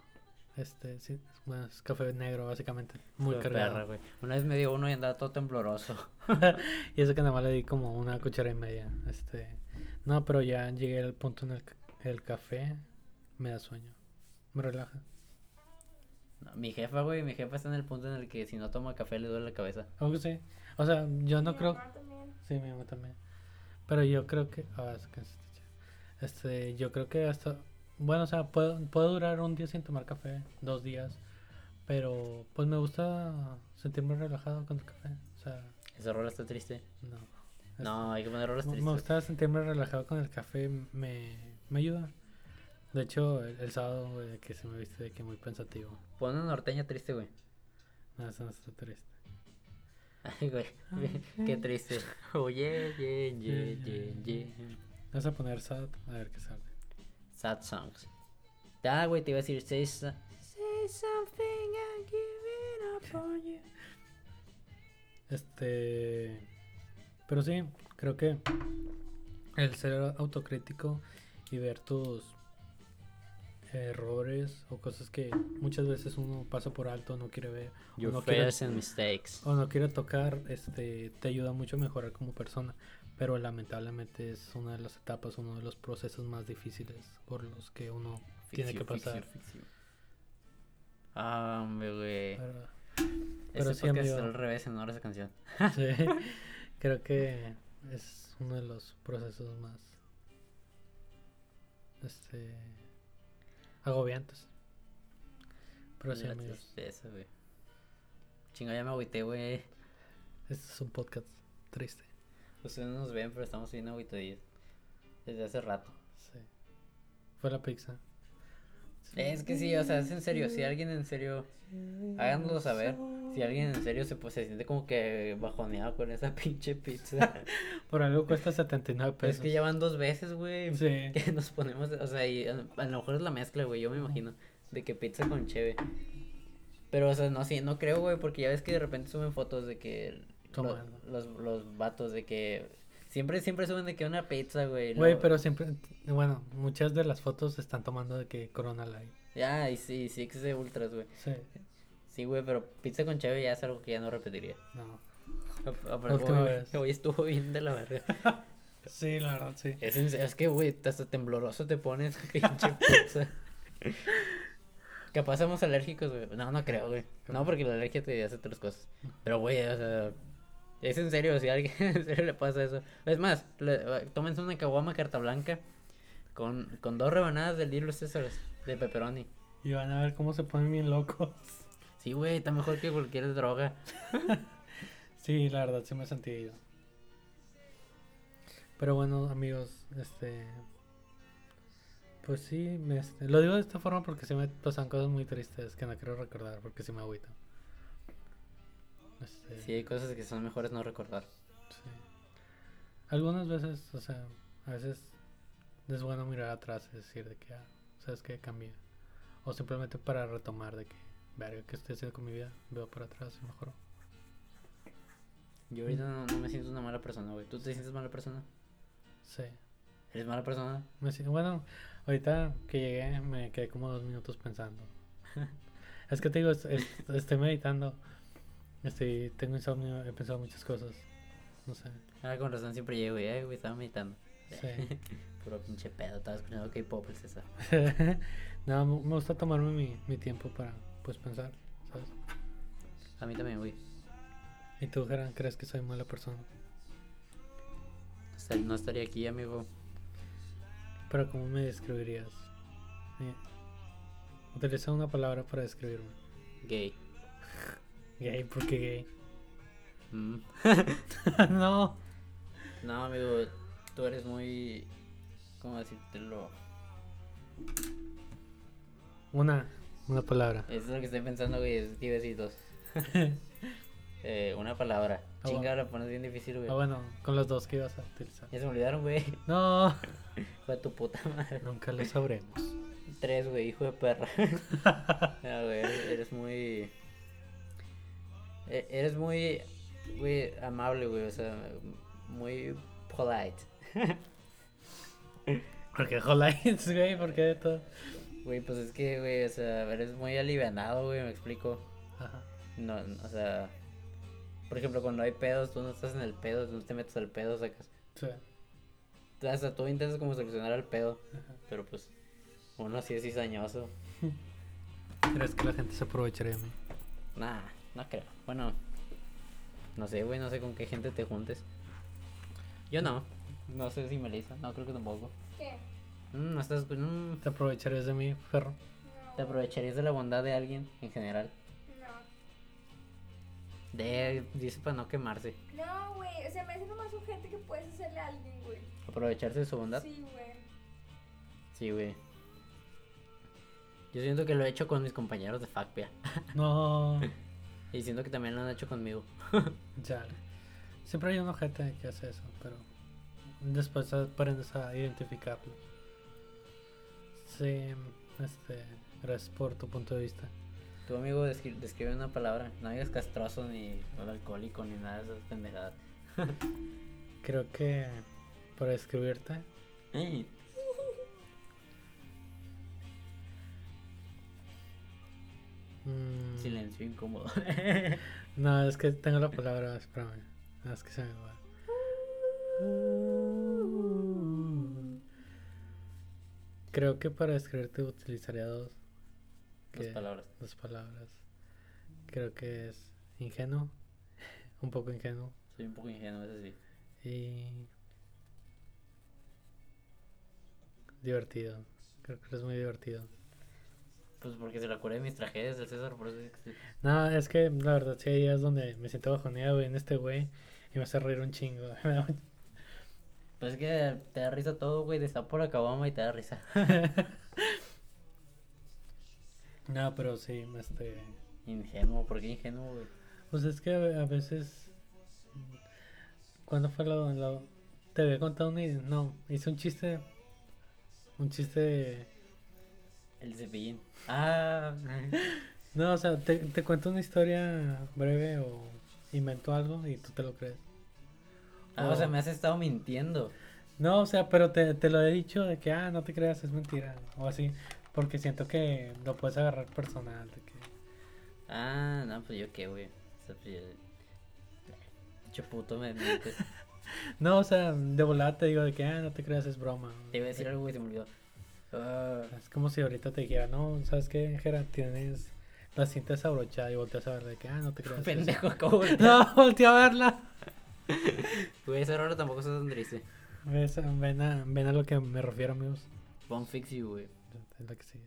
Este, sí, bueno, es café negro básicamente. Muy Fue cargado. perra, güey. Una vez me dio uno y andaba todo tembloroso. y eso que nada más le di como una cuchara y media. Este, no, pero ya llegué al punto en el que el café me da sueño. Me relaja. No, mi jefa, güey. Mi jefa está en el punto en el que si no toma café le duele la cabeza. Aunque sí. O sea, yo no Mi creo. mamá también. Sí, mi mamá también. Pero yo creo que. ah, es que. Este, yo creo que hasta. Bueno, o sea, puedo, puedo durar un día sin tomar café, dos días. Pero pues me gusta sentirme relajado con el café. O sea, Esa rola está triste. no. No, hay que poner rolas Me, me tristes. gusta sentirme relajado con el café, me, me ayuda. De hecho, el, el sábado, güey, que se me viste de que muy pensativo. Pon una norteña triste, güey. No, eso no está triste. Ay, güey. Qué triste. Oye, ye, ye, ye, ye. Vas a poner sad, a ver qué sale. Sad songs. Ah, güey, te iba a decir, say, so- say something I'm giving up on you. Este. Pero sí, creo que el ser autocrítico y ver tus errores o cosas que muchas veces uno pasa por alto, no quiere ver o no quiere, and mistakes. o no quiere tocar, este, te ayuda mucho a mejorar como persona. Pero lamentablemente es una de las etapas, uno de los procesos más difíciles por los que uno tiene que pasar. ficción, ficción. Ah, güey. Pero- pero Este sí, podcast amigo. está al revés en honor a esa canción. Sí, creo que es uno de los procesos más este agobiantes. Pero sí, amigos, güey. Chinga, ya me agüité, güey. este es un podcast triste. Ustedes no nos ven, pero estamos bien agüitadillos. Desde hace rato. Sí. Fue la pizza. Es que sí, o sea, es en serio. Si alguien en serio, háganoslo saber. Si alguien en serio se, pues, se siente como que bajoneado con esa pinche pizza. Por algo cuesta 79 Pero es pesos. que ya van dos veces, güey. Sí. Que nos ponemos, o sea, y a, a lo mejor es la mezcla, güey, yo me imagino. De que pizza con cheve. Pero, o sea, no, sí, no creo, güey, porque ya ves que de repente suben fotos de que lo- Tomando. los, los vatos de que siempre, siempre suben de que una pizza, güey. Güey, lo- pero siempre, bueno, muchas de las fotos se están tomando de que Corona Light. Ya, y sí, sí, que se ultras, güey. Sí. Sí, güey, pero pizza con cheve ya es algo que ya no repetiría. No. Pero, Última güey. Hoy estuvo bien de la verga. Sí, la verdad, sí. Es, es que, güey, hasta tembloroso te pones pinche pizza. Capaz somos alérgicos, güey. No, no creo, güey. No, porque la alergia te hace otras cosas. Pero, güey, o sea. Es en serio, si a alguien en serio le pasa eso. Es más, le- tómense una caguama carta blanca con, con dos rebanadas de Little Caesars de pepperoni. Y van a ver cómo se ponen bien locos. Sí, güey, está mejor que cualquier droga. Sí, la verdad, sí me sentí ido. Pero bueno, amigos, este. Pues sí, me, este, lo digo de esta forma porque se me pasan cosas muy tristes que no quiero recordar porque sí me agüito. Este, Sí, hay cosas que son mejores no recordar. sí. Algunas veces, o sea, a veces es bueno mirar atrás y decir de que, ah, ¿sabes qué? Cambié. O simplemente para retomar de que, verga, ¿qué estoy haciendo con mi vida? Veo para atrás y mejoró. Yo ahorita no, no me siento una mala persona, güey. ¿Tú te sientes mala persona? Sí. ¿Eres mala persona? Me si- bueno, ahorita que llegué me quedé como dos minutos pensando. es que te digo, es- es- estoy meditando. Estoy, tengo insomnio, he pensado muchas cosas. No sé. Ah, con razón siempre llego y, ay, güey, estaba meditando. Sí. Puro pinche pedo, estaba escuchando K-pop el César. no, me gusta tomarme mi, mi tiempo para pues pensar, ¿sabes? A mí también, güey. ¿Y tú, Geran, crees que soy mala persona? No estaría aquí, amigo. Pero ¿cómo me describirías? Eh, Utiliza una palabra para describirme. Gay. Gay, ¿por qué gay? Mm. no. No, amigo, tú eres muy. ¿Cómo decírtelo? Una, una palabra. Eso es lo que estoy pensando, güey. Es que iba a decir dos. eh, una palabra. Ah, Chinga, bueno. la pones bien difícil, güey. Ah, bueno, con los dos que ibas a utilizar. Ya se me olvidaron, güey. No, de tu puta madre. nunca lo sabremos. Tres, güey, hijo de perra. no, güey, eres muy. E- Eres muy. Güey, amable, güey. O sea, muy polite. Porque Holights, güey, ¿por qué de todo? Güey, pues es que, güey, o sea, eres muy alivianado, güey, me explico. Ajá. No, o sea. Por ejemplo, cuando hay pedos, tú no estás en el pedo, tú no te metes al pedo, sacas. Sí. O sea, tú intentas como solucionar el pedo, Ajá. pero pues. Uno así es cizañoso. ¿Crees que la gente se aprovecharía de mí? Nah, no creo. Bueno, no sé, güey, no sé con qué gente te juntes. Yo no. No sé si Melissa, no creo que tampoco. ¿Qué? Mm, no estás. mm, ¿Te aprovecharías de mí, perro? No. ¿Te aprovecharías de la bondad de alguien en general? No. De, dice para no quemarse. No, güey. O sea, me hace nomás un gente que puedes hacerle a alguien, güey. ¿Aprovecharse de su bondad? Sí, güey. Sí, güey. Yo siento que lo he hecho con mis compañeros de FACPIA. No. Y siento que también lo han hecho conmigo. Ya. Siempre hay una gente que hace eso, pero después aprendes a identificarlo. Sí, este, gracias por tu punto de vista. Tu amigo descri- describe una palabra. No digas castroso ni alcohólico ni nada de esas pendejadas. Creo que para describirte, mm, Silencio incómodo. No, es que tengo la palabra, espérame. No, es que se me va. Creo que para describirte utilizaría dos. Dos palabras. Dos palabras. Creo que es ingenuo, un poco ingenuo Soy un poco ingenuo, eso sí. y divertido. Creo que eres muy divertido. Pues porque se la cura de mis tragedias del César, por eso es que. No, es que la verdad sí hay días donde me siento bajoneado güey, en este güey y me hace reír un chingo. Pues es que te da risa todo, güey. Destapo la cabama y te da risa. no, pero sí, este... Ingenuo, ¿por qué ingenuo, güey? Pues es que a veces... ¿Cuándo fue lo, lo- Te había contado un... No, hice un chiste... Un chiste... El cepillín. Ah, No, o sea, te, te cuento una historia breve o invento algo y tú te lo crees. ah o sea, me has estado mintiendo. No, o sea, pero te, te lo he dicho de que, ah, no te creas, es mentira. O así, porque siento que lo puedes agarrar personal. De que... Ah, no, pues yo qué, güey. O sea, pues yo... Puto me mientes. No, o sea, de volada te digo de que, ah, no te creas, es broma. Te iba a decir algo, güey, se me olvidó. Ah, Es como si ahorita te dijera, no, ¿sabes qué, Jera? Tienes la cinta desabrochada y volteas a ver de que, ah, no te creas. pendejo, acabo de... No, volteé a verla. Güey, esa rola tampoco está tan triste. ¿Ves? Ven a, ven a lo que me refiero, amigos. Bone Fix You, güey. Es la que sigue.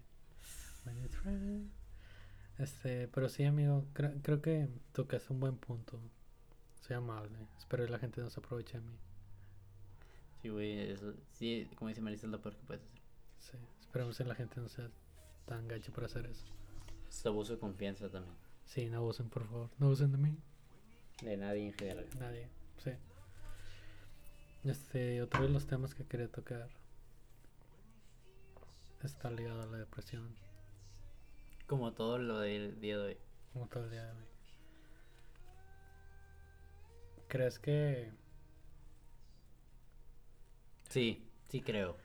Este, pero sí, amigo, cre- creo que tocas un buen punto. Soy amable. Espero que la gente no se aproveche de mí. Sí, güey, eso... Sí, como dice Marisa, es lo peor que puedes hacer. Sí, esperemos que la gente no sea tan gacho por hacer eso. Es abuso de confianza también. Sí, no abusen, por favor. No abusen de mí. De nadie en general. Nadie. Sí. Este, otro de los temas que quería tocar está ligado a la depresión, Como todo lo del día de hoy. como todo el día de hoy. ¿Crees que Sí, sí creo.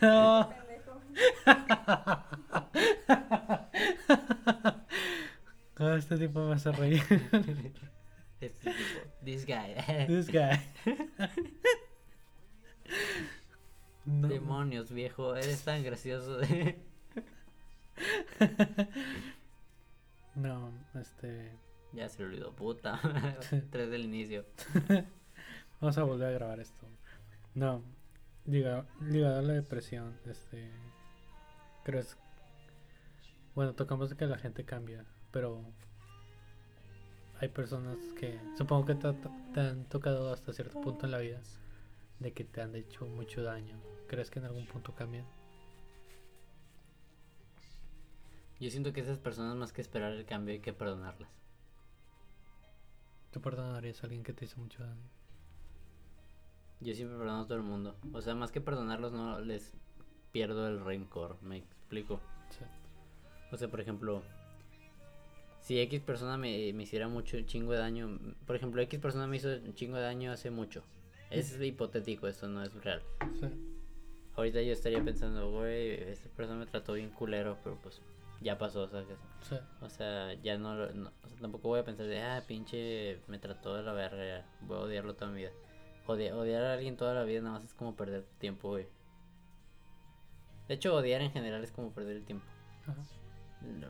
No. Ah, este tipo me hace reír. Este tipo, this guy. This guy. No. Demonios, viejo, eres tan gracioso. No, este. ya se le olvidó, puta. Tres del inicio. Vamos a volver a grabar esto. No, liga- ligado a la depresión, este. ¿Crees? Bueno, tocamos que la gente cambia, pero. Hay personas que. Supongo que te, te han tocado hasta cierto punto en la vida. De que te han hecho mucho daño. ¿Crees que en algún punto cambian? Yo siento que esas personas más que esperar el cambio hay que perdonarlas. ¿Tú perdonarías a alguien que te hizo mucho daño? Yo siempre perdono a todo el mundo. O sea, más que perdonarlos, no les pierdo el rencor. Me explico. Sí. O sea, por ejemplo, si X persona me, me hiciera mucho chingo de daño, por ejemplo, X persona me hizo chingo de daño hace mucho. Es hipotético, esto no es real. Sí. Ahorita yo estaría pensando, güey, esta persona me trató bien culero, pero pues ya pasó, ¿sabes? Sí. O sea, ya no, lo- no- o sea, tampoco voy a pensar de, ah, pinche, me trató de la verga, voy a odiarlo toda mi vida. Odi- odiar a alguien toda la vida nada más es como perder tiempo, güey. De hecho, odiar en general es como perder el tiempo. Ajá.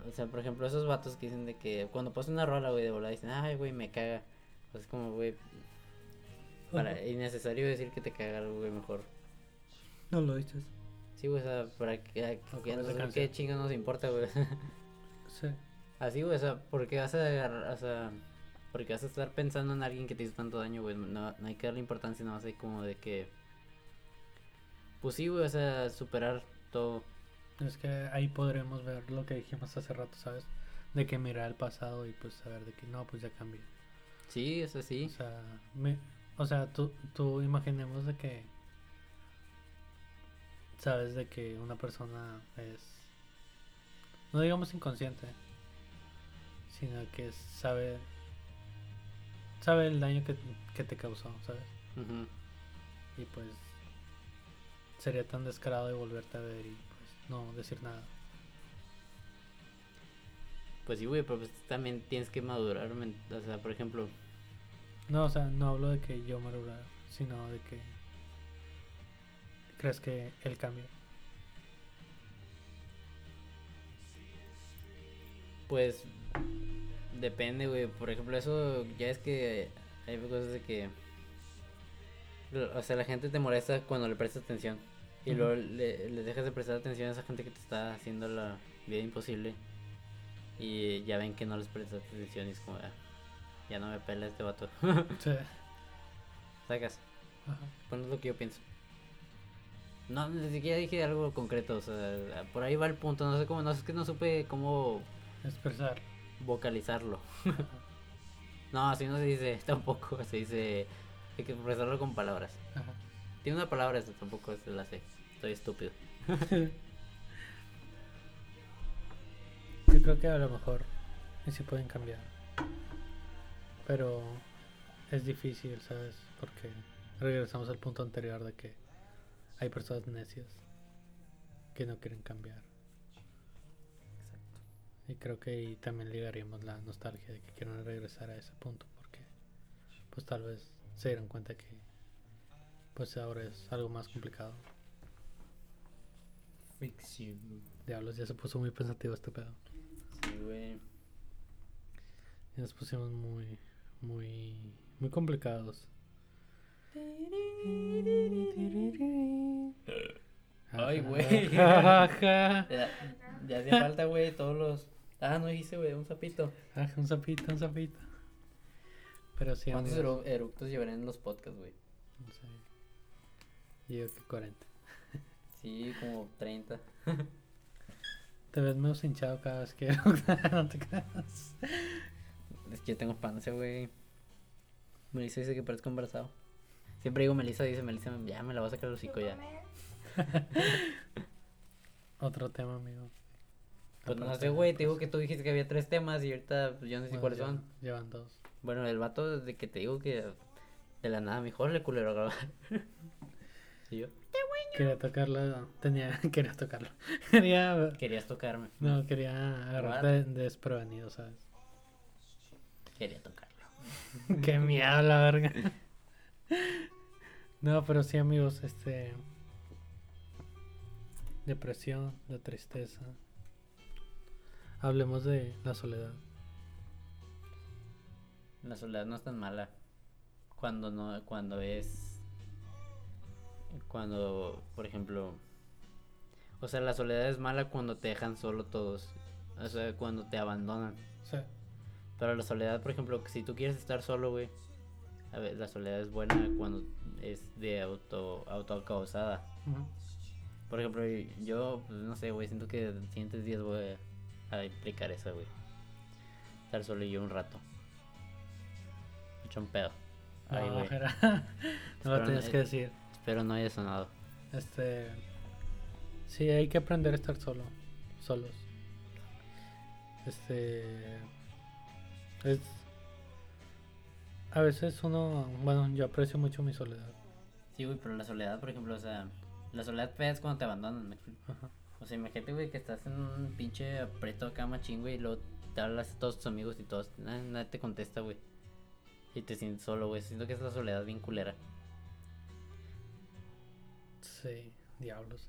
O sea, por ejemplo, esos vatos que dicen de que cuando ponen una rola, güey, de volada dicen, ay, güey, me caga. Pues es como, güey, para, Ajá. innecesario decir que te caga algo, güey, mejor. No lo dices. Sí, güey, o sea, para que, a- nosotros qué chingo nos importa, güey. Sí. Así, güey, o sea, porque vas a agarrar, o sea, porque vas a estar pensando en alguien que te hizo tanto daño, güey, no, no hay que darle importancia, nada más hay como de que, pues sí, güey, o sea, superar todo. Es que ahí podremos ver lo que dijimos hace rato, ¿sabes? De que mirar el pasado y pues saber de que no, pues ya cambió. Sí, o sea, sí. O sea, me, o sea tú, tú imaginemos de que sabes de que una persona es, no digamos inconsciente, sino que sabe, sabe el daño que, que te causó, ¿sabes? Y pues sería tan descarado de volverte a ver y pues no decir nada. Pues sí, güey, pero pues también tienes que madurar, o sea, por ejemplo, No, o sea, no hablo de que yo madurar, sino de que crees que él cambia. pues depende, güey, por ejemplo, eso ya es que hay cosas de que, o sea, la gente te molesta cuando le prestas atención y luego le, le dejas de prestar atención a esa gente que te está haciendo la vida imposible y ya ven que no les prestas atención y es como, "Ah, ya no me pela este vato, Sí. sacas, Ajá. bueno, es lo que yo pienso. No, ni siquiera dije algo concreto, o sea, por ahí va el punto, no sé cómo, no sé, es que no supe cómo Expresar. Vocalizarlo. no, así no se dice tampoco, se dice, hay que expresarlo con palabras. Ajá. Tiene una palabra, eso tampoco se la sé, estoy estúpido. Yo creo que a lo mejor y sí pueden cambiar. Pero es difícil, ¿sabes? Porque regresamos al punto anterior de que hay personas necias que no quieren cambiar. Y creo que ahí también ligaríamos la nostalgia de que quieren regresar a ese punto porque pues tal vez se dieron cuenta que pues ahora es algo más complicado. You. Diablos, ya se puso muy pensativo este pedo. Sí, güey. Ya nos pusimos muy, muy, muy complicados. Ay, güey. Ya, ya hacía falta, güey, todos los... Ah, no dijiste, güey, un sapito. Ajá, un sapito, un sapito. Pero sí, ¿Cuántos amigos, eructos llevarán en los podcasts, güey? no sé. Yo digo que 40. Sí, como 30. Te ves medio hinchado cada vez que no te creas. Es que yo tengo panza, güey. Melissa dice que parezco embarazado. Siempre digo Melissa, dice Melissa, ya me la vas a sacar el hocico ya. Otro tema, amigo. Pues no sé, güey, te digo que tú dijiste que había tres temas y ahorita pues, yo no sé Bueno, cuáles llevan- son. Llevan dos. Bueno, el vato de que te digo que de la nada mejor le culero a grabar. y yo, Quería tocarlo, tenía, quería tocarlo. Quería, querías tocarme. no, quería agarrarte de- desprevenido, ¿sabes? Quería tocarlo. Qué miedo la verga. No, pero sí, amigos, este. Depresión, de tristeza. Hablemos de la soledad. La soledad no es tan mala. Cuando no, cuando es. Cuando, por ejemplo. O sea, la soledad es mala cuando te dejan solo todos. O sea, cuando te abandonan. Sí. Pero la soledad, por ejemplo, si tú quieres estar solo, güey. A ver, la soledad es buena cuando es de auto, autocausada. Ujú. Por ejemplo, yo, pues no sé, güey, siento que siguientes días voy a, a implicar eso, güey. Estar solo yo un rato. Mucho un pedo. No, güey. no Espero lo no- tienes que decir. Espero no haya sonado. Este. Sí, hay que aprender a estar solo. Solos. Este. Es. A veces uno. Bueno, yo aprecio mucho mi soledad. Sí, güey, pero la soledad, por ejemplo, o sea, la soledad es cuando te abandonan, ¿me? Ajá. O sea, imagínate, güey, que estás en un pinche aprieto acá machín, güey, y luego te hablas a todos tus amigos y todos, nadie, nadie te contesta, güey. Y te sientes solo, güey. Siento que es la soledad bien culera. Sí, diablos.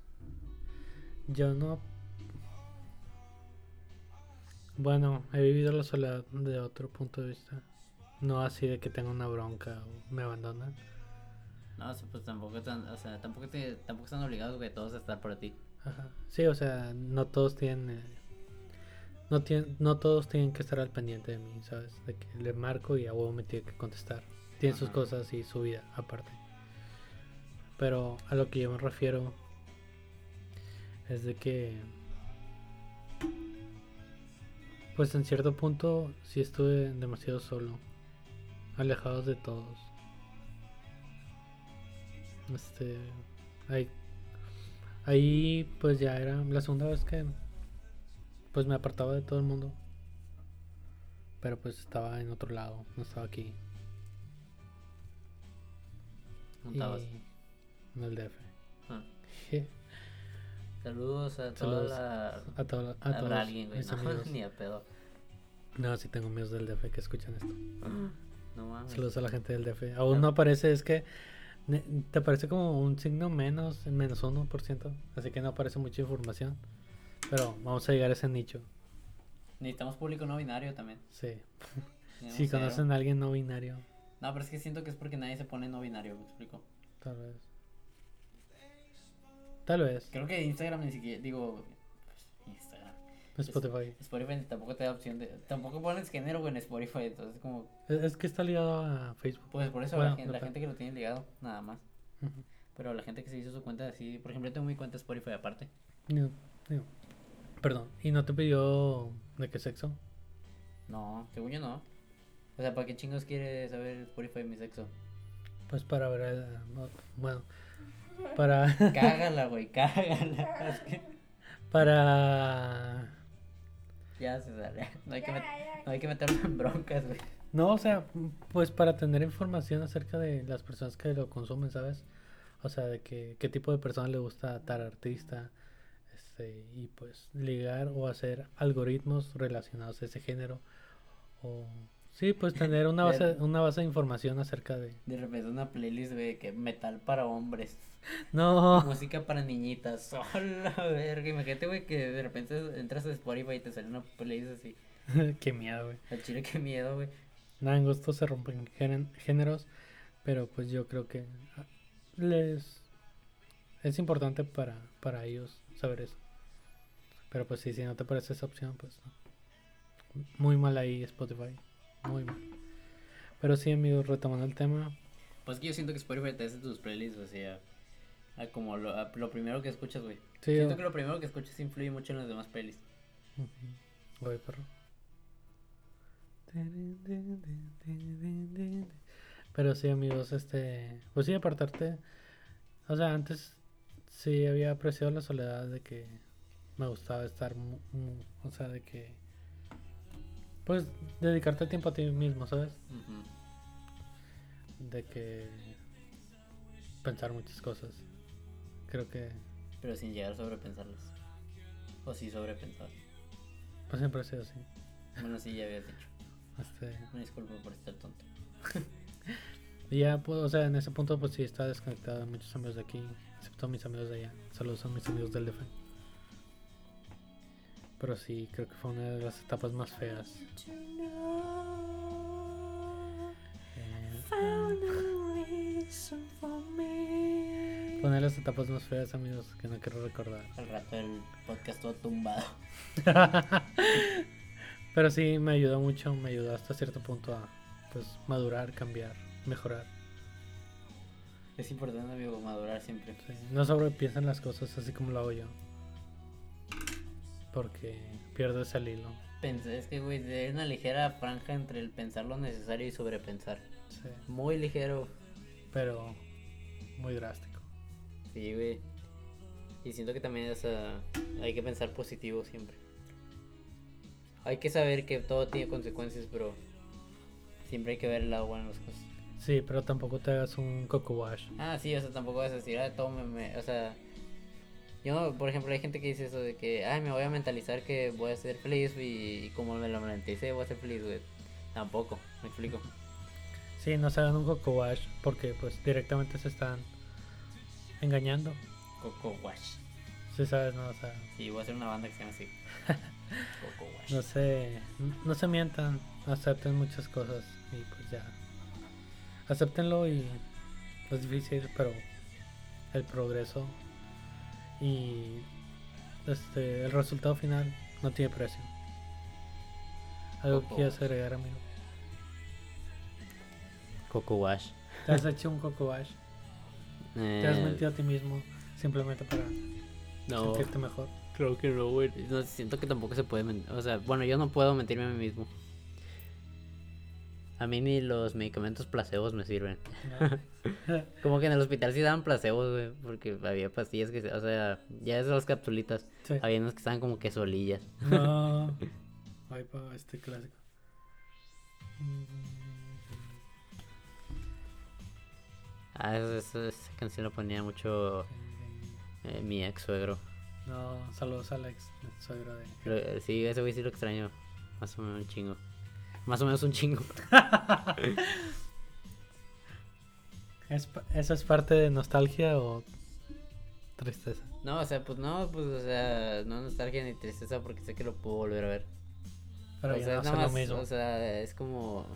Yo no. Bueno, he vivido la soledad de otro punto de vista. No así de que tenga una bronca o me abandonan. No, pues tampoco están, o sea, tampoco te, tampoco están obligados, güey, todos a estar por ti. Ajá. Sí, o sea, no todos tienen. eh, no, tienen, no todos tienen que estar al pendiente de mí, ¿sabes? De que le marco y a huevo me tiene que contestar. Tiene sus cosas y su vida aparte. Pero a lo que yo me refiero es de que. Pues en cierto punto sí estuve demasiado solo. Alejados de todos. Este. Ahí Ahí pues ya era la segunda vez que pues me apartaba de todo el mundo. Pero pues estaba en otro lado, no estaba aquí. No estabas. en el DF. Ah. Saludos a toda Saludos la... A, todo, a Habrá todos alguien, güey, no, amigos. ni a pedo. No, sí tengo amigos del DF que escuchan esto. No mames. Saludos a la gente del DF. Aún no aparece, es que te aparece como un signo menos, menos 1%. Así que no aparece mucha información. Pero vamos a llegar a ese nicho. Necesitamos público no binario también. Sí. Tenemos Si cero. conocen a alguien no binario, No, pero es que siento que es porque nadie se pone no binario, ¿me explico? tal vez. Tal vez. Creo que Instagram ni siquiera, digo. Spotify. Spotify tampoco te da opción de, tampoco pones género, en Spotify, entonces como, Es, es que está ligado a Facebook. pues por eso Bueno, la, gente que lo tiene ligado, nada más. Pero la gente que se hizo su cuenta así, por ejemplo, yo tengo mi cuenta Spotify aparte. No, no. Perdón. ¿Y no te pidió de qué sexo? No, según yo no. O sea, ¿para qué chingos quiere saber Spotify mi sexo? Pues para ver. eh, no, bueno. Para. Cágala, güey, cágala. Para. Ya se sale. No hay que, Ya, met- ya. no hay que meterlo en broncas, güey. No, o sea, pues para tener información acerca de las personas que lo consumen, ¿sabes? O sea, de que, qué tipo de persona le gusta tal artista. Este, y pues ligar o hacer algoritmos relacionados a ese género. O Sí, pues tener una base, una base de información acerca de... De repente una playlist, güey, que metal para hombres. No, Música para niñitas. ¡Hola, verga! Imagínate, güey, que de repente entras a Spotify y te sale una playlist así. qué miedo, güey. Al chile, qué miedo, güey. Nada, en gusto se rompen géneros, pero pues yo creo que ah, les es importante para, para ellos saber eso. Pero pues sí, si no te parece esa opción, pues no. Muy mal ahí Spotify, muy mal. Pero sí, amigos, retomando el tema, Pues que yo siento que Spotify te hace tus playlists, o sea, a como lo, a lo primero que escuchas, güey. sí, Siento o- que lo primero que escuchas influye mucho en las demás. Ujú. Voy, perro. Pero sí, amigos, este. Pues sí, apartarte. O sea, antes sí había apreciado la soledad de que me gustaba estar. mu- mu- o sea, de que. Pues dedicarte tiempo a ti mismo, ¿sabes? De que. Pensar muchas cosas. Creo que. Pero sin llegar a sobrepensarlas. O sí sobrepensar. Pues siempre ha sido así. Bueno, sí, ya habías dicho. Este. Una disculpa por estar tonto. Y ya, pues, o sea, en ese punto, pues sí, estaba desconectado de muchos amigos de aquí, excepto mis amigos de allá. Saludos a mis amigos del DF. Pero sí, creo que fue una de las etapas más feas. Eh, fue de las etapas más feas, amigos, que no quiero recordar. Al rato el podcast todo tumbado. Pero sí, me ayudó mucho, me ayudó hasta cierto punto a, pues, madurar, cambiar, mejorar. Es importante, amigo, madurar siempre. Sí, No sobrepiensan las cosas así como lo hago yo. Porque pierdes el hilo. Es que, güey, hay una ligera franja entre el pensar lo necesario y sobrepensar. Sí, Muy ligero. pero muy drástico. Sí, güey. Y siento que también o sea, hay que pensar positivo siempre. Hay que saber que todo tiene consecuencias, pero siempre hay que ver el lado bueno en las cosas. Sí, pero tampoco te hagas un coco wash. Ah, sí, o sea, tampoco vas a decir, ah, todo me, me- O sea, yo, por ejemplo, hay gente que dice eso de que, ay, me voy a mentalizar que voy a ser feliz y, y como me lo mentalicé, voy a ser feliz, güey. Tampoco, me explico. Sí, no se hagan un coco wash porque pues directamente se están engañando. Coco Wash. Sí, sabes, no, o sea, Sí, voy a hacer una banda que se llama así. Coco Wash. no se, no se mientan, acepten muchas cosas y pues ya. Acéptenlo y es difícil, pero el progreso y este el resultado final no tiene precio. ¿Algo que quieras agregar, amigo? Coco Wash. ¿Te has hecho un coco wash? ¿Te has mentido a ti mismo simplemente para Eh, No, sentirte mejor? creo que no, güey. No, siento que tampoco se puede mentir. O sea, bueno, yo no puedo mentirme a mí mismo. A mí ni los medicamentos placebos me sirven. No. Como que en el hospital sí daban placebos, güey, porque había pastillas que, o sea, ya es las capsulitas. Sí. Había unas que estaban como que solillas. No. Ay, pa, este clásico. Ah, esa, esa- esa canción la ponía mucho eh, mi ex suegro. No, saludos a Alex, el suegro de. Lo- eh, sí, ese güey sí lo extraño. Más o menos un chingo. Más o menos un chingo. ¿Es, pa- ¿Eso es parte de nostalgia o tristeza? No, o sea, pues no, pues, o sea, no nostalgia ni tristeza porque sé que lo puedo volver a ver. Pero o ya sea, no lo mismo. o sea, es como...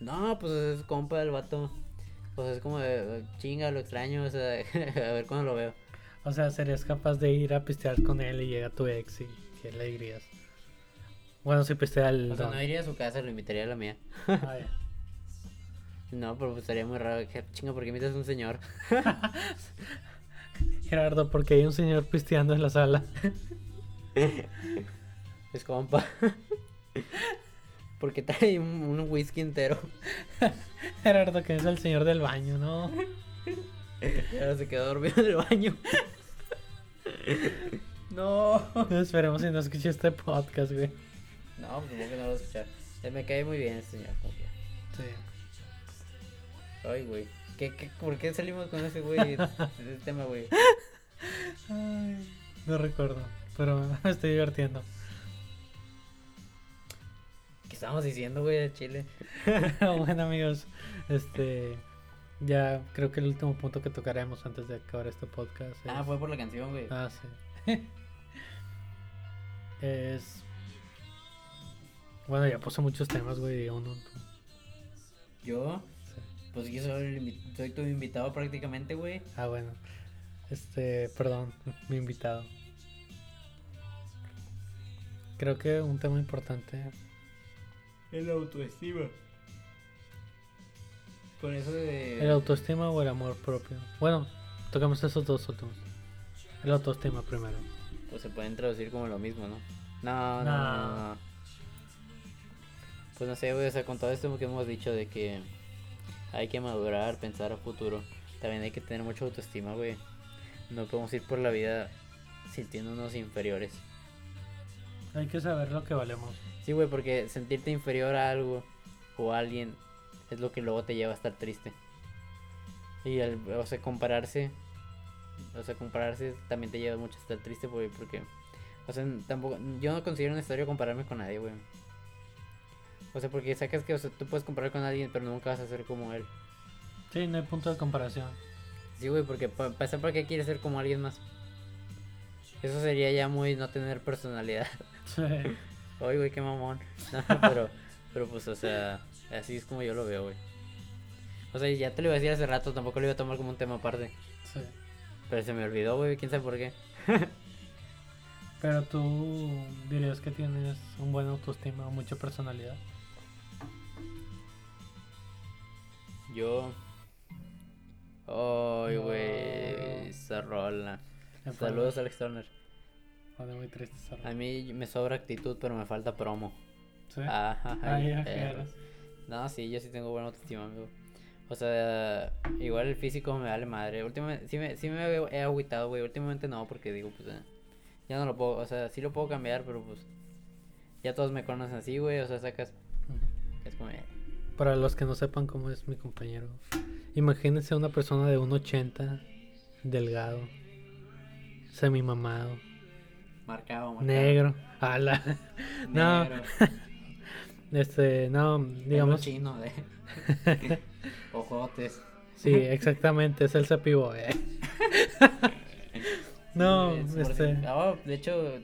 No, pues es compa del vato. Sea, es como de, chinga, lo extraño, o sea, a ver cuándo lo veo. O sea, serías capaz de ir a pistear con él y llega tu ex y ¿qué le dirías? Bueno, si pistea el O sea, no iría a su casa, lo invitaría a la mía. Ah. No, pero pues estaría muy raro. Chinga, ¿por qué invitas a un señor? Gerardo, porque hay un señor pisteando en la sala. Es compa. Porque trae un, un whisky entero. Gerardo, que es el señor del baño, ¿no? Ahora se quedó dormido en el baño. No. Esperemos si no escuché este podcast, güey. No, pues supongo que no lo voy a escuchar. Eh, Me cae muy bien este señor, confía. Sí. Ay, güey. ¿Qué, qué, por qué salimos con ese güey? Ese tema, güey. Ay, no recuerdo, pero me estoy divirtiendo. ¿Qué estamos diciendo, güey, de Chile? bueno, amigos, este. Ya creo que el último punto que tocaremos antes de acabar este podcast. Ah, es- fue por la canción, güey. Ah, sí. es. Bueno, ya puse muchos temas, güey. Uno, tú. Yo, Sí. pues yo soy, soy tu invitado prácticamente, güey. Ah, bueno. Este, perdón, mi invitado. Creo que un tema importante. El autoestima. Con eso de... ¿El autoestima o el amor propio? Bueno, tocamos esos dos últimos. El autoestima primero. Pues se pueden traducir como lo mismo, ¿no? No, no, No. no, no. Pues no sé, güey, o sea, con todo esto que hemos dicho de que hay que madurar, pensar a futuro, también hay que tener mucha autoestima, güey. No podemos ir por la vida sintiéndonos inferiores. Hay que saber lo que valemos. Sí, güey, porque sentirte inferior a algo o a alguien es lo que luego te lleva a estar triste. Y, el, o sea, compararse, o sea, compararse también te lleva mucho a estar triste, güey, porque, o sea, tampoco, yo no considero necesario compararme con nadie, güey. O sea, porque sacas que, o sea, tú puedes comparar con alguien, pero nunca vas a ser como él. Sí, no hay punto de comparación. Sí, güey, porque para empezar, ¿para qué quieres ser como alguien más? Eso sería ya muy no tener personalidad. Sí. Oye, güey, qué mamón. No, pero, pero pues, o sea, así es como yo lo veo, güey. O sea, ya te lo iba a decir hace rato, tampoco lo iba a tomar como un tema aparte. sí. Pero se me olvidó, güey, quién sabe por qué. Pero tú dirías que tienes un buen autoestima mucha personalidad. Yo. Ay, No. güey, esa rola. Saludos, Alex Turner. Pone muy triste esa rola. A mí me sobra actitud, pero me falta promo. ¿Sí? Ajá, Ay, ay, ya perro. quieres. No, sí, yo sí tengo buena autoestima, amigo. O sea, igual el físico me vale madre. Últimamente, sí me, sí me he agüitado, güey. Últimamente no, porque digo, pues, eh, ya no lo puedo, o sea, sí lo puedo cambiar, pero pues, ya todos me conocen así, güey. O sea, sacas, es como, eh, Para los que no sepan cómo es mi compañero, imagínense una persona de 1,80, delgado, semimamado, marcado, marcado. negro, ala. No, Negro, este, no, digamos, chino, de. Ojotes. sí, exactamente, es el cepibo, eh. No, Es este, ah, de hecho,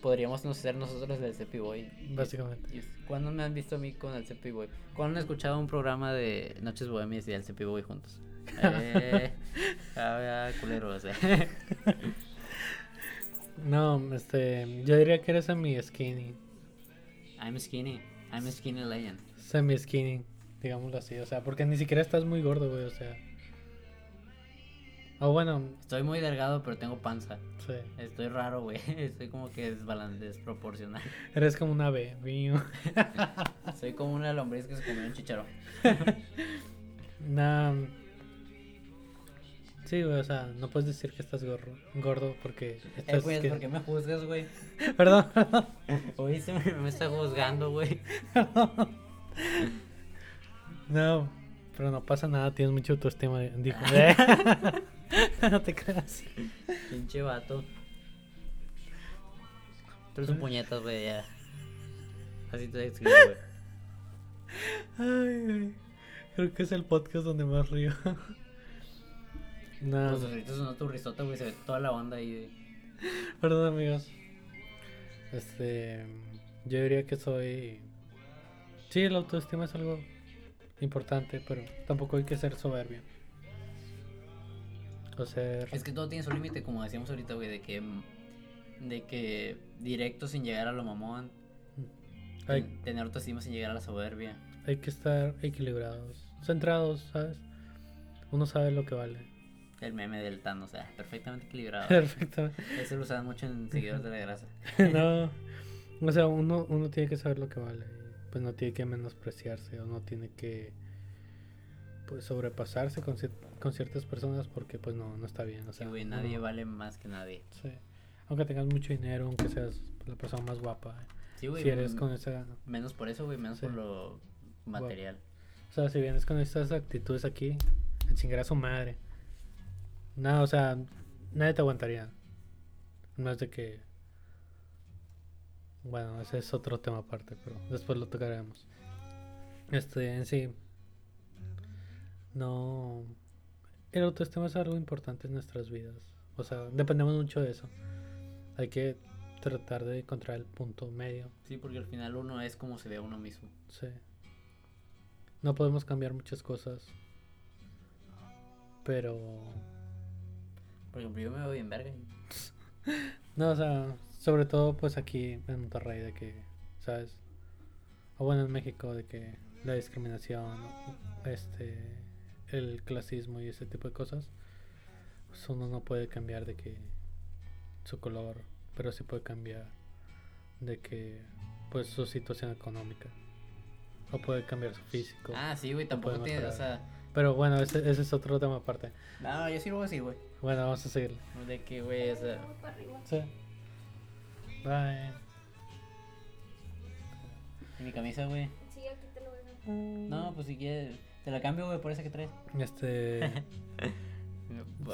podríamos no ser nosotros el Cepi Boy. básicamente. ¿Cuándo me han visto a mí con el Cepi Boy? ¿Cuándo han escuchado un programa de Noches Bohemias y el Cepi Boy juntos? Eh, ah, culeros, eh. No, este, yo diría que eres semi skinny, I'm skinny. I'm a skinny legend. semi skinny, digámoslo así, o sea, porque ni siquiera estás muy gordo, güey, o sea. O bueno, Estoy muy delgado, pero tengo panza. sí, Estoy raro, güey. Estoy como que desproporcional. eres como una ave, mío. Soy como una lombriz que se comió un chicharrón. No. Sí, güey, o sea, no puedes decir que estás gordo, gordo porque Eh, estás... güey, que- ¿por qué me juzgas, güey? Perdón, perdón. Hoy se me, me está juzgando, güey. No, pero no pasa nada, tienes mucho autoestima, dijo. Eh. no te creas. Pinche vato. Tú sus puñetas, güey, ya. Así te escribo, güey. Ay, güey. Creo que es el podcast donde más río. No, Pues ahorita sonó tu risota, güey. Se ve toda la onda ahí. de- perdón, amigos. Este. Yo diría que soy. Sí, la autoestima es algo importante, pero tampoco hay que ser soberbio. O ser. Es que todo tiene su límite, como decíamos ahorita, güey, de que. mm, De que directo sin llegar a lo mamón. Hay, ten- Tener autoestima sin llegar a la soberbia. hay que estar equilibrados, centrados, ¿sabes? Uno sabe lo que vale. El meme del Tano, o sea, perfectamente equilibrado. Perfecto. Ese lo usaban mucho en seguidores de la grasa. no, o sea, uno, uno tiene que saber lo que vale. Pues no tiene que menospreciarse o no tiene que pues sobrepasarse con, cier- con ciertas personas porque pues no, no está bien. O Sí, sea, güey, nadie vale más que nadie. sí. Aunque tengas mucho dinero, aunque seas la persona más guapa. Sí, güey. si eres con esa... Menos por eso, güey, menos Sí. por lo material. O sea, si vienes con estas actitudes aquí, a chingar a su madre. Nada, o sea, nadie te aguantaría. Es de que. bueno, ese es otro tema aparte, pero después lo tocaremos. Este, en sí, no. El autoestima es algo importante en nuestras vidas. O sea, dependemos mucho de eso. Hay que tratar de encontrar el punto medio. Sí, porque al final uno es como se ve a uno mismo. Sí. No podemos cambiar muchas cosas. Pero. Por ejemplo, yo me veo bien verga. No, o sea, sobre todo pues aquí en Monterrey de que, ¿sabes? O bueno, en México de que la discriminación, este, el clasismo y ese tipo de cosas, pues uno no puede cambiar de que su color, pero sí puede cambiar de que pues su situación económica. O puede cambiar su físico. Ah, sí, güey, tampoco tiene, o sea... Pero bueno, ese, ese es otro tema aparte. No, yo sí lo voy a decir, güey. Bueno, vamos a seguirle. De que, güey, o sea... Sí. Bye. ¿Y mi camisa, güey? Sí, aquí te lo voy a. No, pues si quieres... Te la cambio, güey, por esa que traes. Este.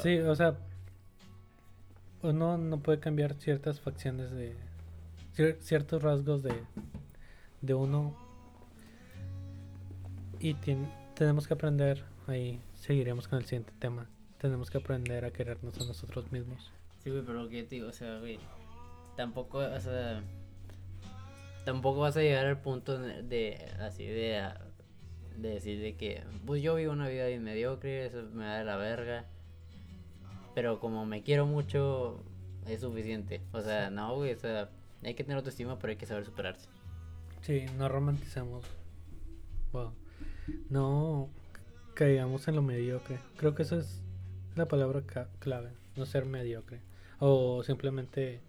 Sí, o sea, uno no puede cambiar ciertas facciones de cier- ciertos rasgos de, de uno y tien- tenemos que aprender, ahí seguiremos con el siguiente tema, tenemos que aprender a querernos a nosotros mismos. Sí, güey, pero lo que yo te digo, o sea, güey, tampoco, o sea, tampoco vas a llegar al punto de, así de, de decir de que, pues yo vivo una vida bien mediocre, eso me da de la verga, pero como me quiero mucho, es suficiente. O sea, no, güey, o sea, hay que tener autoestima, pero hay que saber superarse. Sí, no romanticemos, bueno, no caigamos en lo mediocre, creo que esa es la palabra clave, no ser mediocre. O simplemente,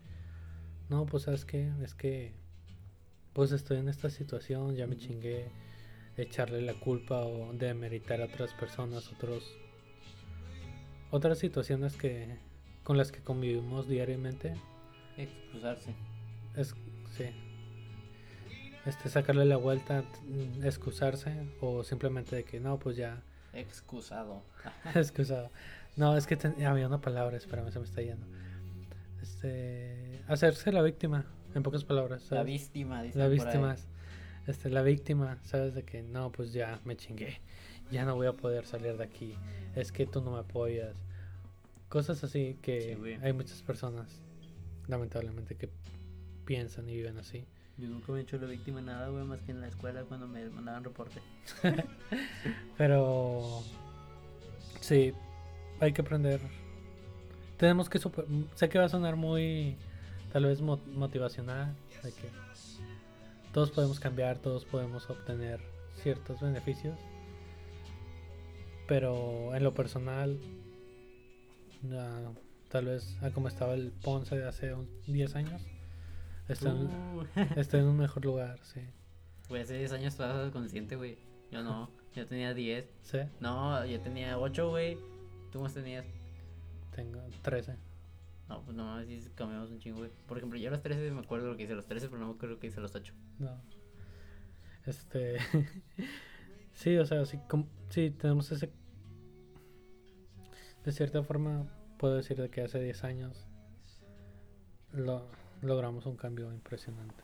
no, pues sabes qué, es que, pues estoy en esta situación, ya me chingué, echarle la culpa o demeritar a otras personas, otros, otras situaciones que, con las que convivimos diariamente, Excusarse. es, sí, este, sacarle la vuelta, excusarse o simplemente de que no, pues ya, Excusado. excusado. No, es que ten- había una palabra, espérame, se me está yendo. Este, hacerse la víctima, en pocas palabras. La víctima, dicen La víctima, es- este, la víctima, sabes de que no, pues ya me chingué, ya no voy a poder salir de aquí, es que tú no me apoyas, cosas así que Sí, hay muchas personas, lamentablemente, que piensan y viven así. Yo nunca me he hecho la víctima de nada, güey, más que en la escuela cuando me mandaban reporte. Pero sí, hay que aprender. Tenemos que super- sé que va a sonar muy tal vez mo- motivacional, todos podemos cambiar, todos podemos obtener ciertos beneficios. Pero en lo personal ya, tal vez a como estaba el Ponce de hace un- 10 años, está en, Uh. está en un mejor lugar, sí. Güey, hace 10 años estabas consciente, güey. Yo no, yo tenía 10. Sí, No, yo tenía 8, güey. ¿Tú más tenías? tengo 13. No, pues no mames, sí cambiamos un chingo, güey. Por ejemplo, yo a los 13 me acuerdo lo que hice a los 13, pero no me acuerdo lo que hice a los 8. No. Este. sí, o sea, sí, com- sí, tenemos ese. De cierta forma, puedo decir de que hace 10 años lo, logramos un cambio impresionante.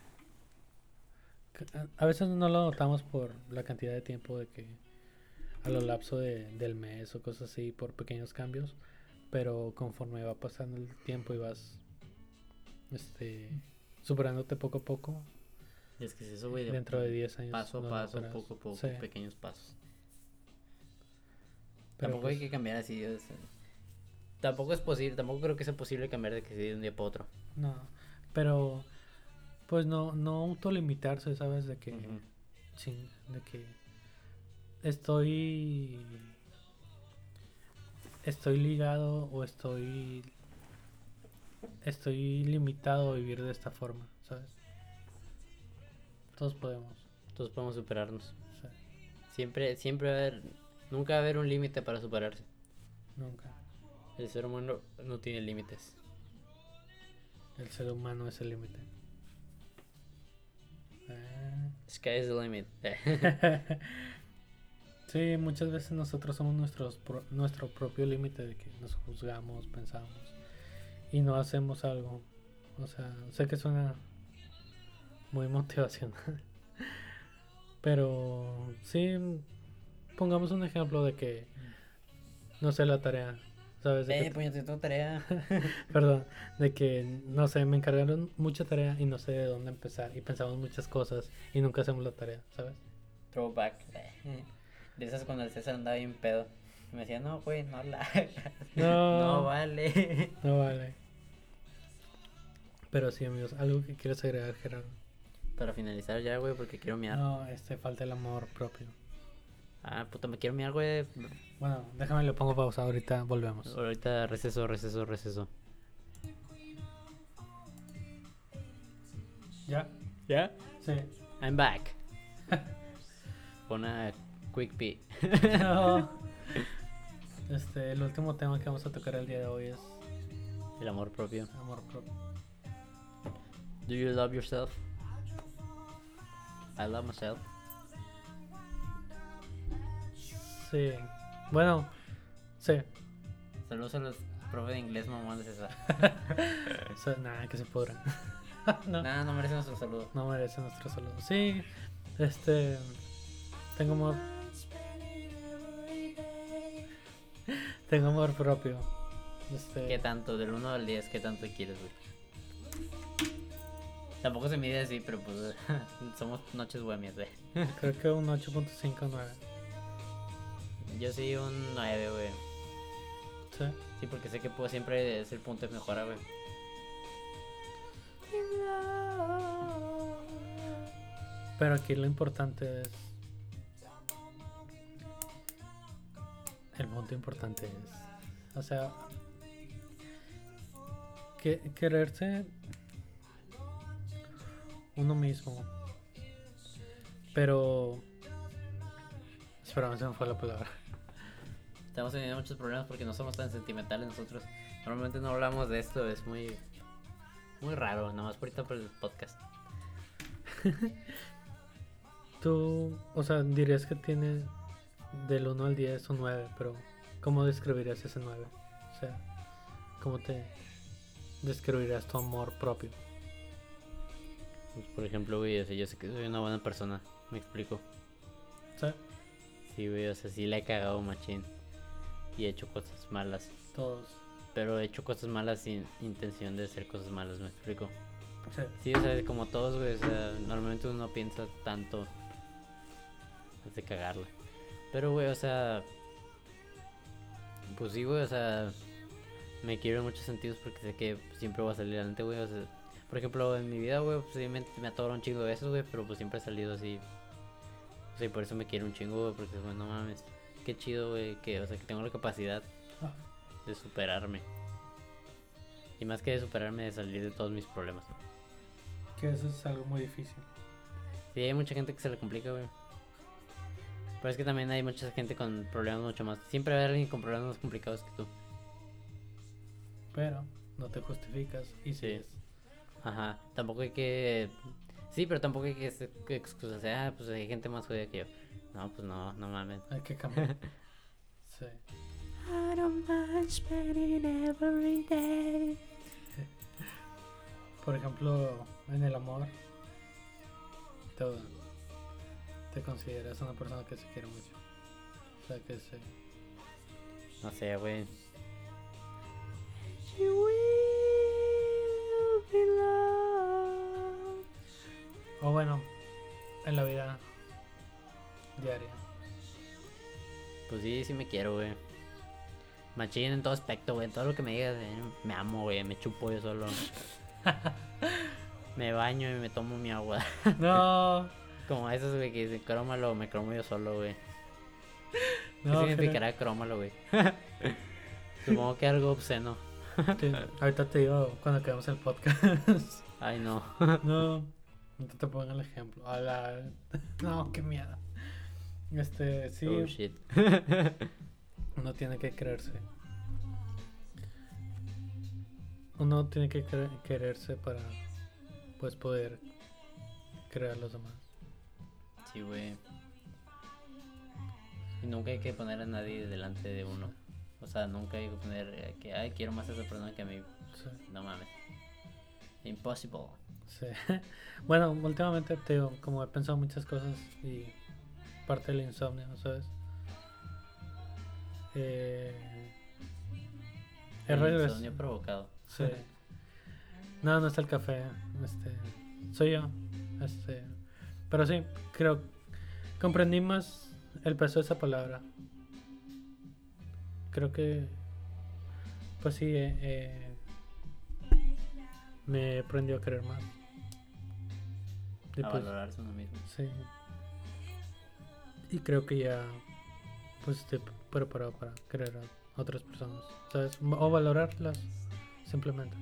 A, veces no lo notamos por la cantidad de tiempo de que a lo lapso de- del mes o cosas así, por pequeños cambios, pero conforme va pasando el tiempo y vas este, superándote poco a poco, Y es que es eso, güey, de dentro de 10 años. paso a paso, logras. poco a poco, Sí, pequeños pasos. pero tampoco hay pues, que cambiar así, o sea, tampoco es posible, tampoco creo que sea posible cambiar de que de un día para otro. No, pero pues no, no autolimitarse, ¿sabes? De que, de que estoy, estoy ligado o estoy, estoy limitado a vivir de esta forma, ¿sabes? Todos podemos. Todos podemos superarnos. Siempre, siempre va a haber, nunca va a haber un límite para superarse. nunca. El ser humano no tiene límites. El ser humano es el límite. Ah. Sky is the limit. Sí, muchas veces nosotros somos nuestros pro- nuestro propio límite de que nos juzgamos, pensamos y no hacemos algo. O sea, sé que suena muy motivacional. Pero sí, pongamos un ejemplo de que no sé la tarea, ¿sabes? De Eh, pues yo tengo tarea. perdón, de que no sé, me encargaron mucha tarea y no sé de dónde empezar y pensamos muchas cosas y nunca hacemos la tarea, ¿sabes? Throwback. De esas cuando el César andaba bien pedo. Y me decía, no, güey, no la hagas. No. No vale. No vale. Pero sí, amigos, algo que quieres agregar, Gerardo. Para finalizar ya, güey, porque quiero miar. No, este falta el amor propio. Ah, puta, me quiero miar, güey. Bueno, déjame le pongo pausa, ahorita volvemos. Ahorita receso, receso, receso. ¿Ya? ¿Ya? Sí. I'm back. Pon a quick pee. No. Este, el último tema que vamos a tocar el día de hoy es El amor propio. amor propio. Do you love yourself? I love myself. Sí. Bueno, sí. Saludos a los profes de inglés, mamón de César. Nada, que se podrá. no, Nada, no merece nuestro saludo. no merece nuestro saludo. Sí, este. Tengo amor. Tengo amor propio. Este. ¿Qué tanto? Del 1 al 10, ¿qué tanto quieres, güey? Tampoco se mide así, pero pues somos noches bohemias, güey. Creo que un 8.59. Yo sí un 9, güey. Sí. Sí, porque sé que puedo siempre es el punto de mejora, güey. Pero aquí lo importante es. El punto importante es. O sea. Que, quererse uno mismo. Pero. Espera, se me fue la palabra. Estamos teniendo muchos problemas porque no somos tan sentimentales nosotros. Normalmente no hablamos de esto, es muy muy raro, nomás por ahorita por el podcast. Tú, o sea, dirías que tiene del 1 al 10 un 9, pero ¿cómo describirías ese 9? O sea, ¿cómo te describirías tu amor propio? Pues, por ejemplo, güey, o sea, yo sé que soy una buena persona, me explico. O sea, Sí, güey, o sea, sí le he cagado machín y he hecho cosas malas, todos. pero he hecho cosas malas sin intención de hacer cosas malas, me explico. Sí. Sí, o sea, como todos, güey, o sea, normalmente uno no piensa tanto antes de cagarla. Pero, güey, o sea, pues sí, güey, o sea, me quiero en muchos sentidos porque sé que siempre voy a salir adelante, güey, o sea, por ejemplo, en mi vida, güey, pues sí me, me atoro un chingo de veces, güey, pero pues siempre he salido así. O sea, y por eso me quiero un chingo, güey, porque, bueno, no mames, qué chido, güey, que, o sea, que tengo la capacidad Ah, de superarme. Y más que de superarme, de salir de todos mis problemas. que eso es algo muy difícil. Sí, hay mucha gente que se le complica, güey. Pero es que también hay mucha gente con problemas mucho más. Siempre haber alguien con problemas más complicados que tú. Pero no te justificas y Sí. sigues. Ajá. Tampoco hay que. Sí, pero tampoco hay que de, Ah, pues hay gente más jodida que yo. No, pues no, no mames. Hay que cambiar. sí. I don't mind spending every day. Por ejemplo, en el amor, te, te consideras una persona que se quiere mucho. O sea, que se... No sé, güey. O bueno, en la vida diaria. Pues sí, sí me quiero, güey. Machín en todo aspecto, güey. Todo lo que me digas, eh, me amo, güey. Me chupo yo solo. me baño y me tomo mi agua. No, Como esos, güey, que dicen crómalo, me cromo yo solo, güey. ¿Qué no, significará crómalo, güey? Supongo que algo obsceno. Sí, ahorita te digo cuando quedamos el podcast. Ay, no. no, no te pongo el ejemplo. A la- No, qué miedo. Este, sí, Oh, shit. uno tiene que creerse. Uno tiene que quererse para pues poder crear los demás. Sí, güey. Y nunca hay que poner a nadie delante de uno. O sea, nunca hay que poner que, ay, quiero más a esa persona que a mí. Sí, No mames. Impossible. Sí. Bueno, últimamente te digo, como he pensado muchas cosas y parte del insomnio, ¿sabes? Eh, El insomnio provocado. Sí. No, no es el café. Este, soy yo. Este, pero sí, creo comprendí más el peso de esa palabra. Creo que, pues sí, eh, eh, me aprendió a querer más. A pues, valorarse uno mismo. sí. Y creo que ya, pues estoy preparado para querer a otras personas, ¿sabes? O valorarlas, simplemente.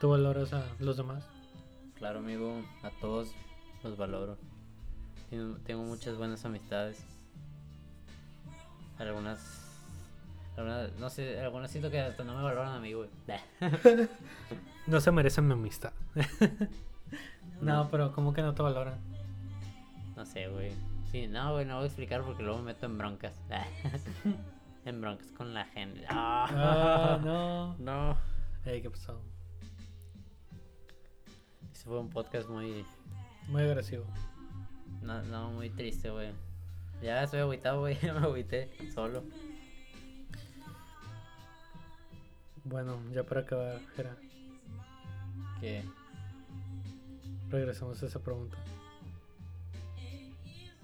¿Tú valoras a los demás? Claro, amigo, a todos los valoro. Tengo, tengo muchas buenas amistades. Algunas, algunas, no sé, algunas siento que hasta no me valoran a mí, güey. No se merecen mi amistad. no, pero como que no te valoran. No sé, güey. Sí, no, güey, no voy a explicar porque luego me meto en broncas. en broncas con la gente. Ah, no. No. Ey, ¿qué pasó? Ese fue un podcast muy, Muy agresivo. no, no, muy triste, güey. Ya estoy agüitado, güey. Ya me agüité solo. Bueno, ya para acabar, Jera, Que, regresamos a esa pregunta.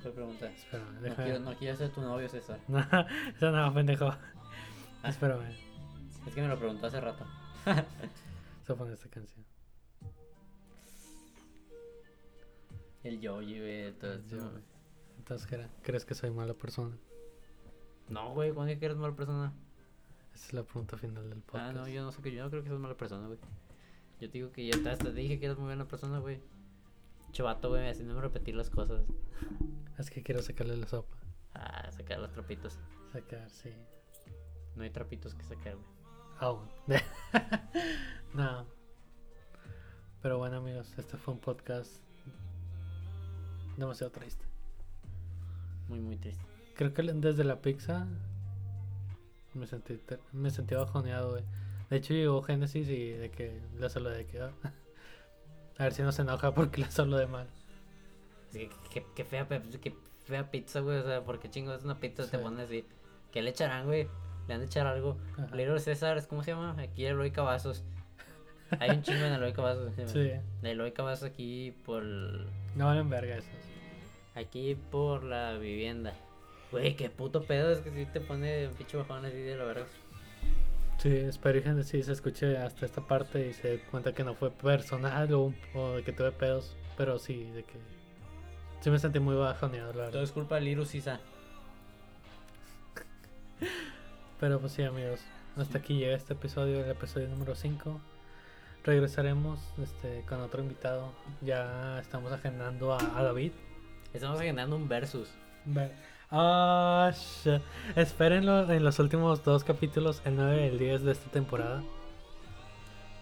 ¿Qué pregunta? Espera, No quiero, no quiero ser tu novio, César. No, eso no, pendejo. Espérame. Es que me lo preguntó hace rato. Se pone esta canción. El Yoji, güey. todo. Entonces, Jera, ¿crees que soy mala persona? No, güey, ¿cuándo que eres mala persona? Esa es la pregunta final del podcast. Ah, no, yo no sé que yo no creo que seas mala persona, güey. Yo te digo que ya hasta te dije que eres muy buena persona, güey. Chavato, güey, haciéndome repetir las cosas. Es que quiero sacarle la sopa. Ah, sacar los trapitos. Sacar, sí. No hay trapitos que sacar, güey. Aún. no. Pero bueno, amigos, este fue un podcast demasiado triste. Muy, muy triste. Creo que desde la pizza me sentí, me sentí bajoneado, güey. De hecho, llegó Génesis y de que le solo de que. a ver si no se enoja porque le solo de mal. Que, qué, qué fea, pe- qué fea pizza, güey. O sea, porque chingo es una pizza, te Sí. pones así. ¿Qué le echarán, güey? Le han de echar algo. Ajá. Little César, ¿cómo se llama? Aquí Eloy Cavazos. Hay un chingo en Eloy Cavazos. Sí, De Eloy Cavazos aquí por. no valen verga esos. Aquí por la vivienda. Güey, qué puto pedo. Es que si te pone un pinche bajón así de la verga. Sí, espero y Génesis se escuche hasta esta parte y se dé cuenta que no fue personal o, o de que tuve pedos, pero sí, de que. Sí me sentí muy bajoneado, la Todo verdad. es culpa de Liru Sisa. Pero pues sí, amigos. Hasta aquí llega este episodio, el episodio número 5. Regresaremos este, con otro invitado. Ya estamos agendando a, a David. Estamos agendando un versus. Ve- Ah, shit. Espérenlo en los últimos dos capítulos, el 9 y el 10 de esta temporada.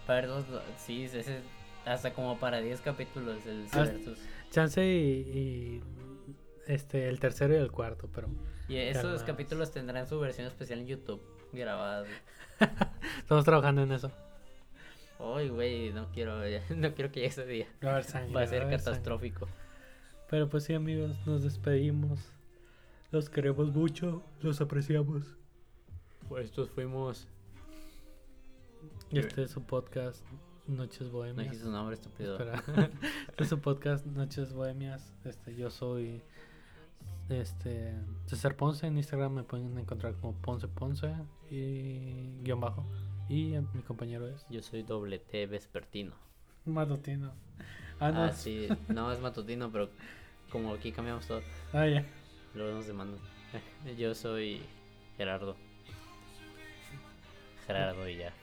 Dos- sí, ese, hasta como para 10 capítulos el Ah. Chance y, y, este el tercero y el cuarto, pero Y esos capítulos tendrán su versión especial en YouTube grabada. estamos trabajando en eso. Ay, güey, no quiero, no quiero que llegue ese día. Va a haber sangre, Va a ser sangre. catastrófico. Pero pues sí, amigos, nos despedimos. Los queremos mucho, los apreciamos. Pues estos fuimos. Y este es su podcast Noches No Bohemias. dijiste su nombre, estúpido. Espera. este es su podcast Noches Bohemias. Este, yo soy este César Ponce. En Instagram me pueden encontrar como Ponce Ponce y guion bajo. Y mi compañero es Yo soy doble T vespertino. Matutino. Ah, no. Ah, sí, no es matutino, pero como aquí cambiamos todo, Ah, ya. Luego nos demandan. Yo soy Gerardo. Gerardo y ya.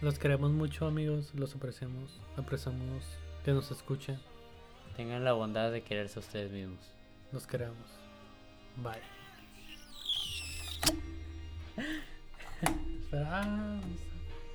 Los queremos mucho, amigos. Los apreciamos. Apreciamos que nos escuchen. Tengan la bondad de quererse a ustedes mismos. Los queremos. Bye. Esperamos.